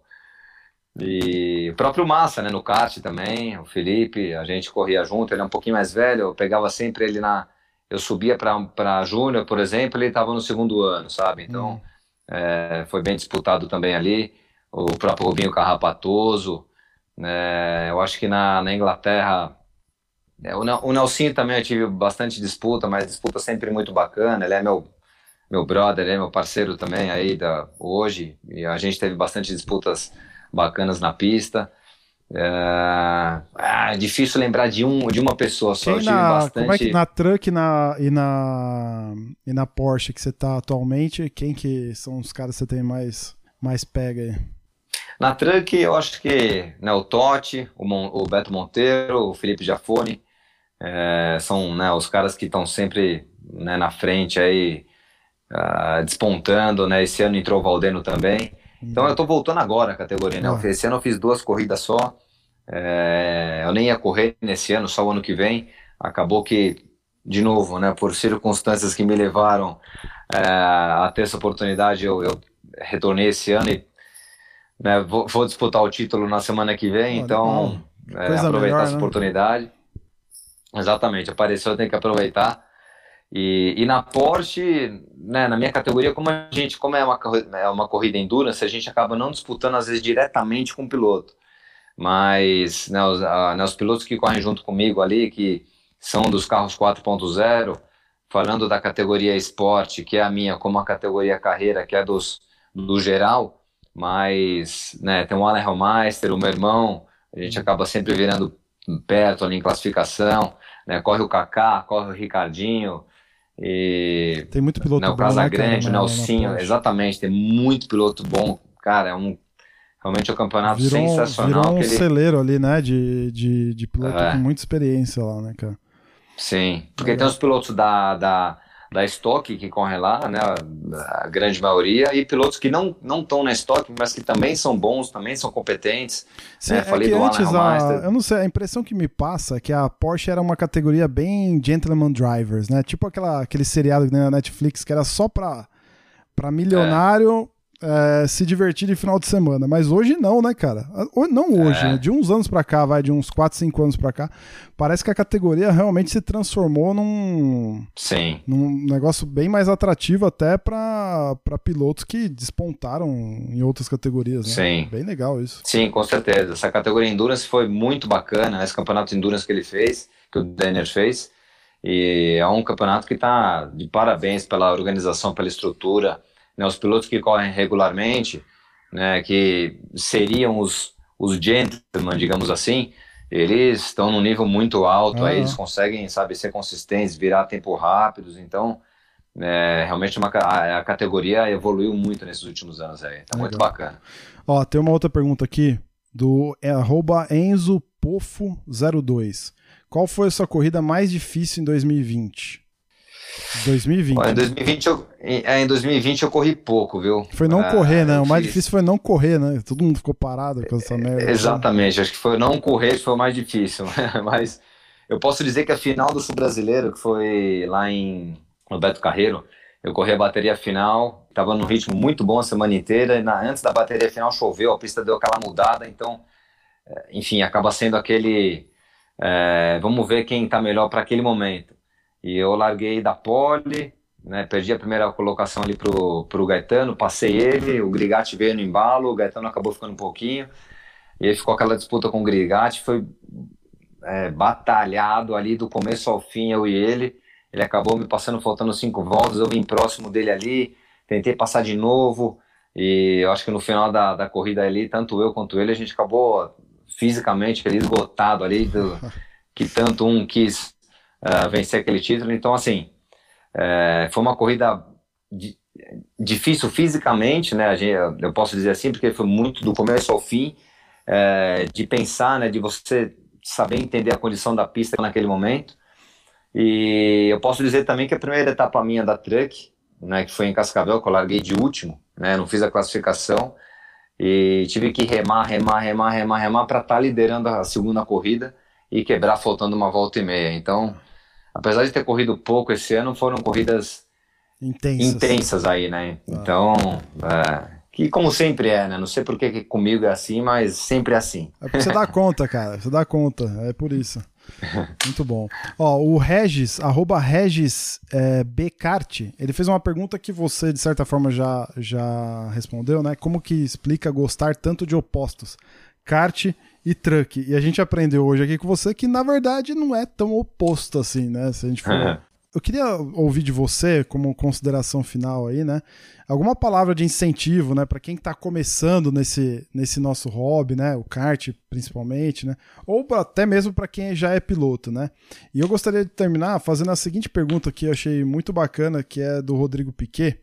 [SPEAKER 3] E o próprio Massa, né, no kart também, o Felipe, a gente corria junto, ele é um pouquinho mais velho, eu pegava sempre ele na, eu subia para Júnior, por exemplo, ele estava no segundo ano, sabe? Então, uhum. é, foi bem disputado também ali. O próprio Rubinho Carrapatoso. né? eu acho que na, na Inglaterra, é, o, o Nelson também eu tive bastante disputa, mas disputa sempre muito bacana. Ele é meu, meu brother, ele é meu parceiro também aí da, hoje. E a gente teve bastante disputas bacanas na pista. É, é difícil lembrar de, um, de uma pessoa só.
[SPEAKER 1] Quem na, bastante... Como é que na Truck na, e, na, e na Porsche que você está atualmente, quem que são os caras que você tem mais, mais pega aí?
[SPEAKER 3] Na Truck eu acho que né, o Totti, o, Mon, o Beto Monteiro, o Felipe Jafone, é, são né, os caras que estão sempre né, na frente aí, uh, despontando, né? Esse ano entrou o Valdeno também. Então eu tô voltando agora a categoria, né? Ah. Esse ano eu fiz duas corridas só. É, eu nem ia correr nesse ano, só o ano que vem. Acabou que, de novo, né, por circunstâncias que me levaram é, a ter essa oportunidade, eu, eu retornei esse ano e né, vou, vou, disputar o título na semana que vem, então é, aproveitar melhor, essa né? oportunidade. Exatamente, apareceu, tem que aproveitar. E, e na Porsche, né, na minha categoria, como a gente, como é uma, é uma corrida endurance, a gente acaba não disputando às vezes diretamente com o piloto. Mas né, os, a, né, os pilotos que correm junto comigo ali, que são dos carros 4.0, falando da categoria esporte, que é a minha, como a categoria carreira, que é dos, do geral, mas né, tem o Alan Hellmeister, o meu irmão, a gente acaba sempre virando perto ali em classificação, né, corre o Kaká, corre o Ricardinho, e,
[SPEAKER 1] tem muito piloto
[SPEAKER 3] né, o
[SPEAKER 1] bom, né,
[SPEAKER 3] Casagrande,
[SPEAKER 1] cara,
[SPEAKER 3] Nelsinho, exatamente, tem muito piloto bom, cara, é um realmente é um campeonato
[SPEAKER 1] Virou,
[SPEAKER 3] sensacional.
[SPEAKER 1] virou um
[SPEAKER 3] que ele-
[SPEAKER 1] celeiro ali, né? De, de, de piloto
[SPEAKER 3] É.
[SPEAKER 1] com muita experiência lá, né, cara?
[SPEAKER 3] Sim, porque tem os pilotos da, da, da Stock que correm lá, né, a grande maioria, e pilotos que não não estão na Stock, mas que também são bons, também são competentes.
[SPEAKER 1] Sim,
[SPEAKER 3] É,
[SPEAKER 1] é
[SPEAKER 3] falei
[SPEAKER 1] que
[SPEAKER 3] do Alan
[SPEAKER 1] antes, a, eu não sei, a impressão que me passa é que a Porsche era uma categoria bem gentleman drivers, né? Tipo aquela, aquele seriado na Netflix que era só pra, pra milionário é, se divertir de final de semana. Mas hoje não, né, cara? Ou- Não hoje,
[SPEAKER 3] É.
[SPEAKER 1] né? de uns anos pra cá, vai, de uns 4, 5 anos pra cá, parece que a categoria realmente se transformou num,
[SPEAKER 3] Sim,
[SPEAKER 1] num negócio bem mais atrativo até pra pra pilotos que despontaram em outras categorias, né?
[SPEAKER 3] Sim.
[SPEAKER 1] Bem legal isso.
[SPEAKER 3] sim, com certeza. Essa categoria Endurance foi muito bacana, esse campeonato Endurance que ele fez, que o Denner fez, e é um campeonato que está de parabéns pela organização, pela estrutura, né, os pilotos que correm regularmente, né, que seriam os, os gentlemen, digamos assim, eles estão num nível muito alto, aí
[SPEAKER 1] Ah.
[SPEAKER 3] eles conseguem, sabe, ser consistentes, virar tempo rápidos, então é, realmente uma, a, a categoria evoluiu muito nesses últimos anos aí, tá muito bacana.
[SPEAKER 1] Ó, tem uma outra pergunta aqui do é, arroba EnzoPofo02. Qual foi a sua corrida mais difícil em 2020? 2020.
[SPEAKER 3] Ó, em 2020 eu, em, é, em 2020 eu corri pouco, viu?
[SPEAKER 1] Foi não
[SPEAKER 3] Ah,
[SPEAKER 1] correr, né?
[SPEAKER 3] eu
[SPEAKER 1] O mais difícil foi não correr, né? Todo mundo ficou parado com essa merda. né?
[SPEAKER 3] Exatamente, acho que foi não correr que foi o mais difícil, mas eu posso dizer que a final do Sul Brasileiro, que foi lá em no Beto Carreiro, eu corri a bateria final, estava num ritmo muito bom a semana inteira, e na, antes da bateria final choveu, a pista deu aquela mudada, então, eh, enfim, acaba sendo aquele, eh, vamos ver quem está melhor para aquele momento. E eu larguei da pole, né, perdi a primeira colocação ali pro, pro Gaetano, passei ele, o Grigatti veio no embalo, o Gaetano acabou ficando um pouquinho, e aí ficou aquela disputa com o Grigatti, foi é, batalhado ali do começo ao fim, eu e ele. Ele acabou me passando faltando cinco voltas, eu vim próximo dele ali, tentei passar de novo, e eu acho que no final da, da corrida ali, tanto eu quanto ele, a gente acabou fisicamente ali, esgotado ali, do, que tanto um quis ah, vencer aquele título. Então, assim, é, foi uma corrida di- difícil fisicamente, né? Gente, eu posso dizer assim, porque foi muito do começo ao fim, é, de pensar, né? De você saber entender a condição da pista naquele momento. E eu posso dizer também que a primeira etapa minha da Truck, né, que foi em Cascavel, que eu larguei de último, né, não fiz a classificação e tive que remar, remar, remar, remar, remar para estar liderando a segunda corrida e quebrar faltando uma volta e meia. Então, apesar de ter corrido pouco esse ano, foram corridas
[SPEAKER 1] Intensas.
[SPEAKER 3] intensas aí, né? Então, é, que como sempre é, né? Não sei por que que comigo é assim, mas sempre é assim.
[SPEAKER 1] É porque você dá conta, cara. Você dá conta. É por isso. Muito bom. Ó, o Regis, arroba Regis é, Becarte, ele fez uma pergunta que você, de certa forma, já, já respondeu, né? Como que explica gostar tanto de opostos? Kart e truck. E a gente aprendeu hoje aqui com você que, na verdade, não é tão oposto assim, né? Se a gente for Eu queria ouvir de você, como consideração final aí, né? Alguma palavra de incentivo, né, para quem está começando nesse, nesse nosso hobby, né? O kart, principalmente, né? Ou até mesmo para quem já é piloto, né? E eu gostaria de terminar fazendo a seguinte pergunta que eu achei muito bacana, que é do Rodrigo Piquet.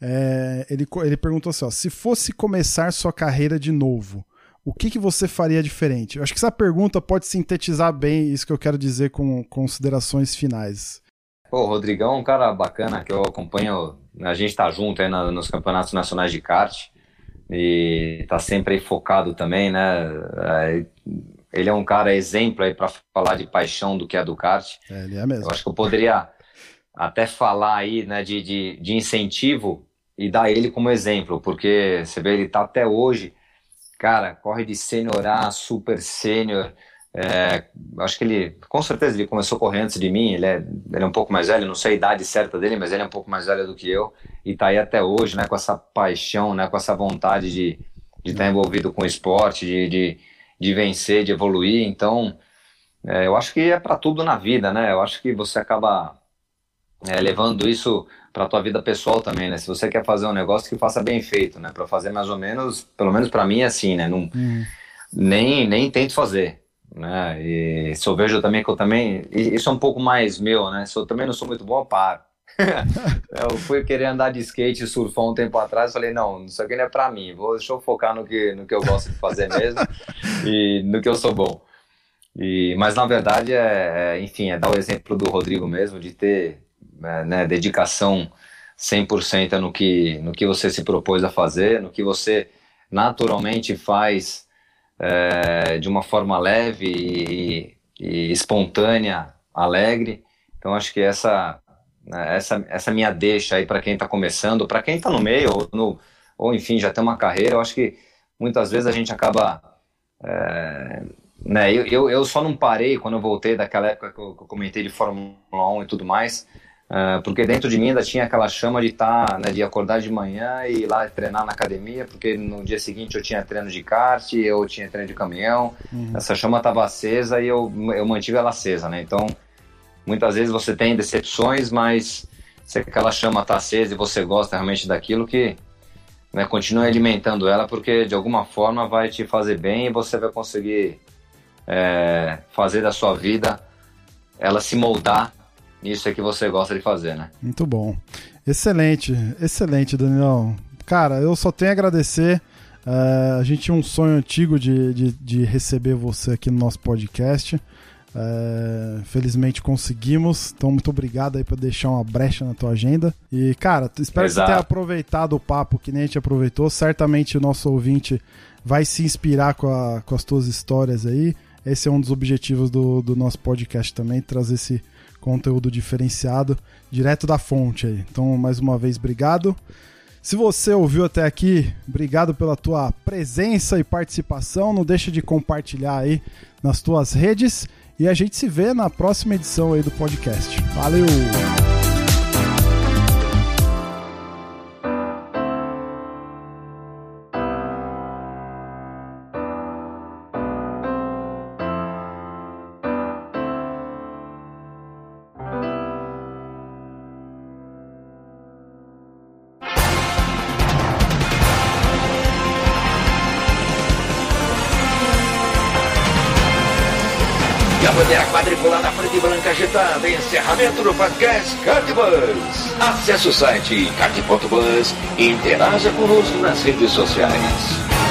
[SPEAKER 1] É, ele, ele perguntou assim: ó, se fosse começar sua carreira de novo, o que, que você faria diferente? Eu acho que essa pergunta pode sintetizar bem isso que eu quero dizer com considerações finais.
[SPEAKER 3] Pô, o Rodrigão é um cara bacana que eu acompanho. A gente tá junto aí na- nos campeonatos nacionais de kart e tá sempre aí focado também, né? Ele é um cara exemplo aí para falar de paixão do que é do kart.
[SPEAKER 1] É, ele é mesmo.
[SPEAKER 3] Eu acho que eu poderia até falar aí, né, de, de, de incentivo e dar ele como exemplo, porque você vê, ele tá até hoje, cara, corre de sênior A, super sênior, É, acho que ele, com certeza, ele começou a correr antes de mim. Ele é, ele é um pouco mais velho, não sei a idade certa dele, mas ele é um pouco mais velho do que eu. E tá aí até hoje, né, com essa paixão, né, com essa vontade de de estar envolvido com o esporte, de, de, de vencer, de evoluir. Então, é, eu acho que é para tudo na vida, né? Eu acho que você acaba é, levando isso para a tua vida pessoal também, né? Se você quer fazer um negócio que faça bem feito, né? Para fazer mais ou menos, pelo menos para mim é assim, né? Não, uhum. nem, nem tento fazer, né? E se eu vejo também que eu também, isso é um pouco mais meu, né? Se eu também não sou muito bom, eu paro. eu fui querer andar de skate e surfar um tempo atrás, falei, não, isso aqui não é para mim, vou, deixa eu focar no que, no que eu gosto de fazer mesmo e no que eu sou bom. E, mas na verdade, é, é, enfim, é dar o exemplo do Rodrigo mesmo, de ter né, dedicação 100% no que, no que você se propôs a fazer, no que você naturalmente faz é, de uma forma leve e, e, espontânea, alegre. Então acho que essa né, essa, essa minha deixa aí para quem está começando, para quem está no meio ou, no, ou enfim já tem uma carreira, eu acho que muitas vezes a gente acaba é, né, eu, eu, só não parei quando eu voltei daquela época que eu, que eu comentei de Fórmula 1 e tudo mais, porque dentro de mim ainda tinha aquela chama de estar, tá, né, de acordar de manhã e ir lá treinar na academia, porque no dia seguinte eu tinha treino de kart, eu tinha treino de caminhão, uhum. essa chama estava acesa e eu, eu mantive ela acesa, né? Então, muitas vezes você tem decepções, mas se aquela chama está acesa e você gosta realmente daquilo que né, continue alimentando ela, porque de alguma forma vai te fazer bem e você vai conseguir é, fazer da sua vida ela se moldar nisso é que você gosta de fazer, né?
[SPEAKER 1] Muito bom. Excelente, excelente, Daniel. Cara, eu só tenho a agradecer. Uh, a gente tinha um sonho antigo de, de, de, receber você aqui no nosso podcast. Uh, felizmente conseguimos. Então, muito obrigado aí por deixar uma brecha na tua agenda. E, cara, espero Exato. que você tenha aproveitado o papo que nem a gente aproveitou. Certamente o nosso ouvinte vai se inspirar com, a, com as tuas histórias aí. Esse é um dos objetivos do, do nosso podcast também, trazer esse conteúdo diferenciado direto da fonte aí. Então, mais uma vez, obrigado. Se você ouviu até aqui, obrigado pela tua presença e participação. Não deixa de compartilhar aí nas tuas redes e a gente se vê na próxima edição aí do podcast. Valeu!
[SPEAKER 4] Encerramento do podcast Cardbus. Acesse o site card.bus e interaja conosco nas redes sociais.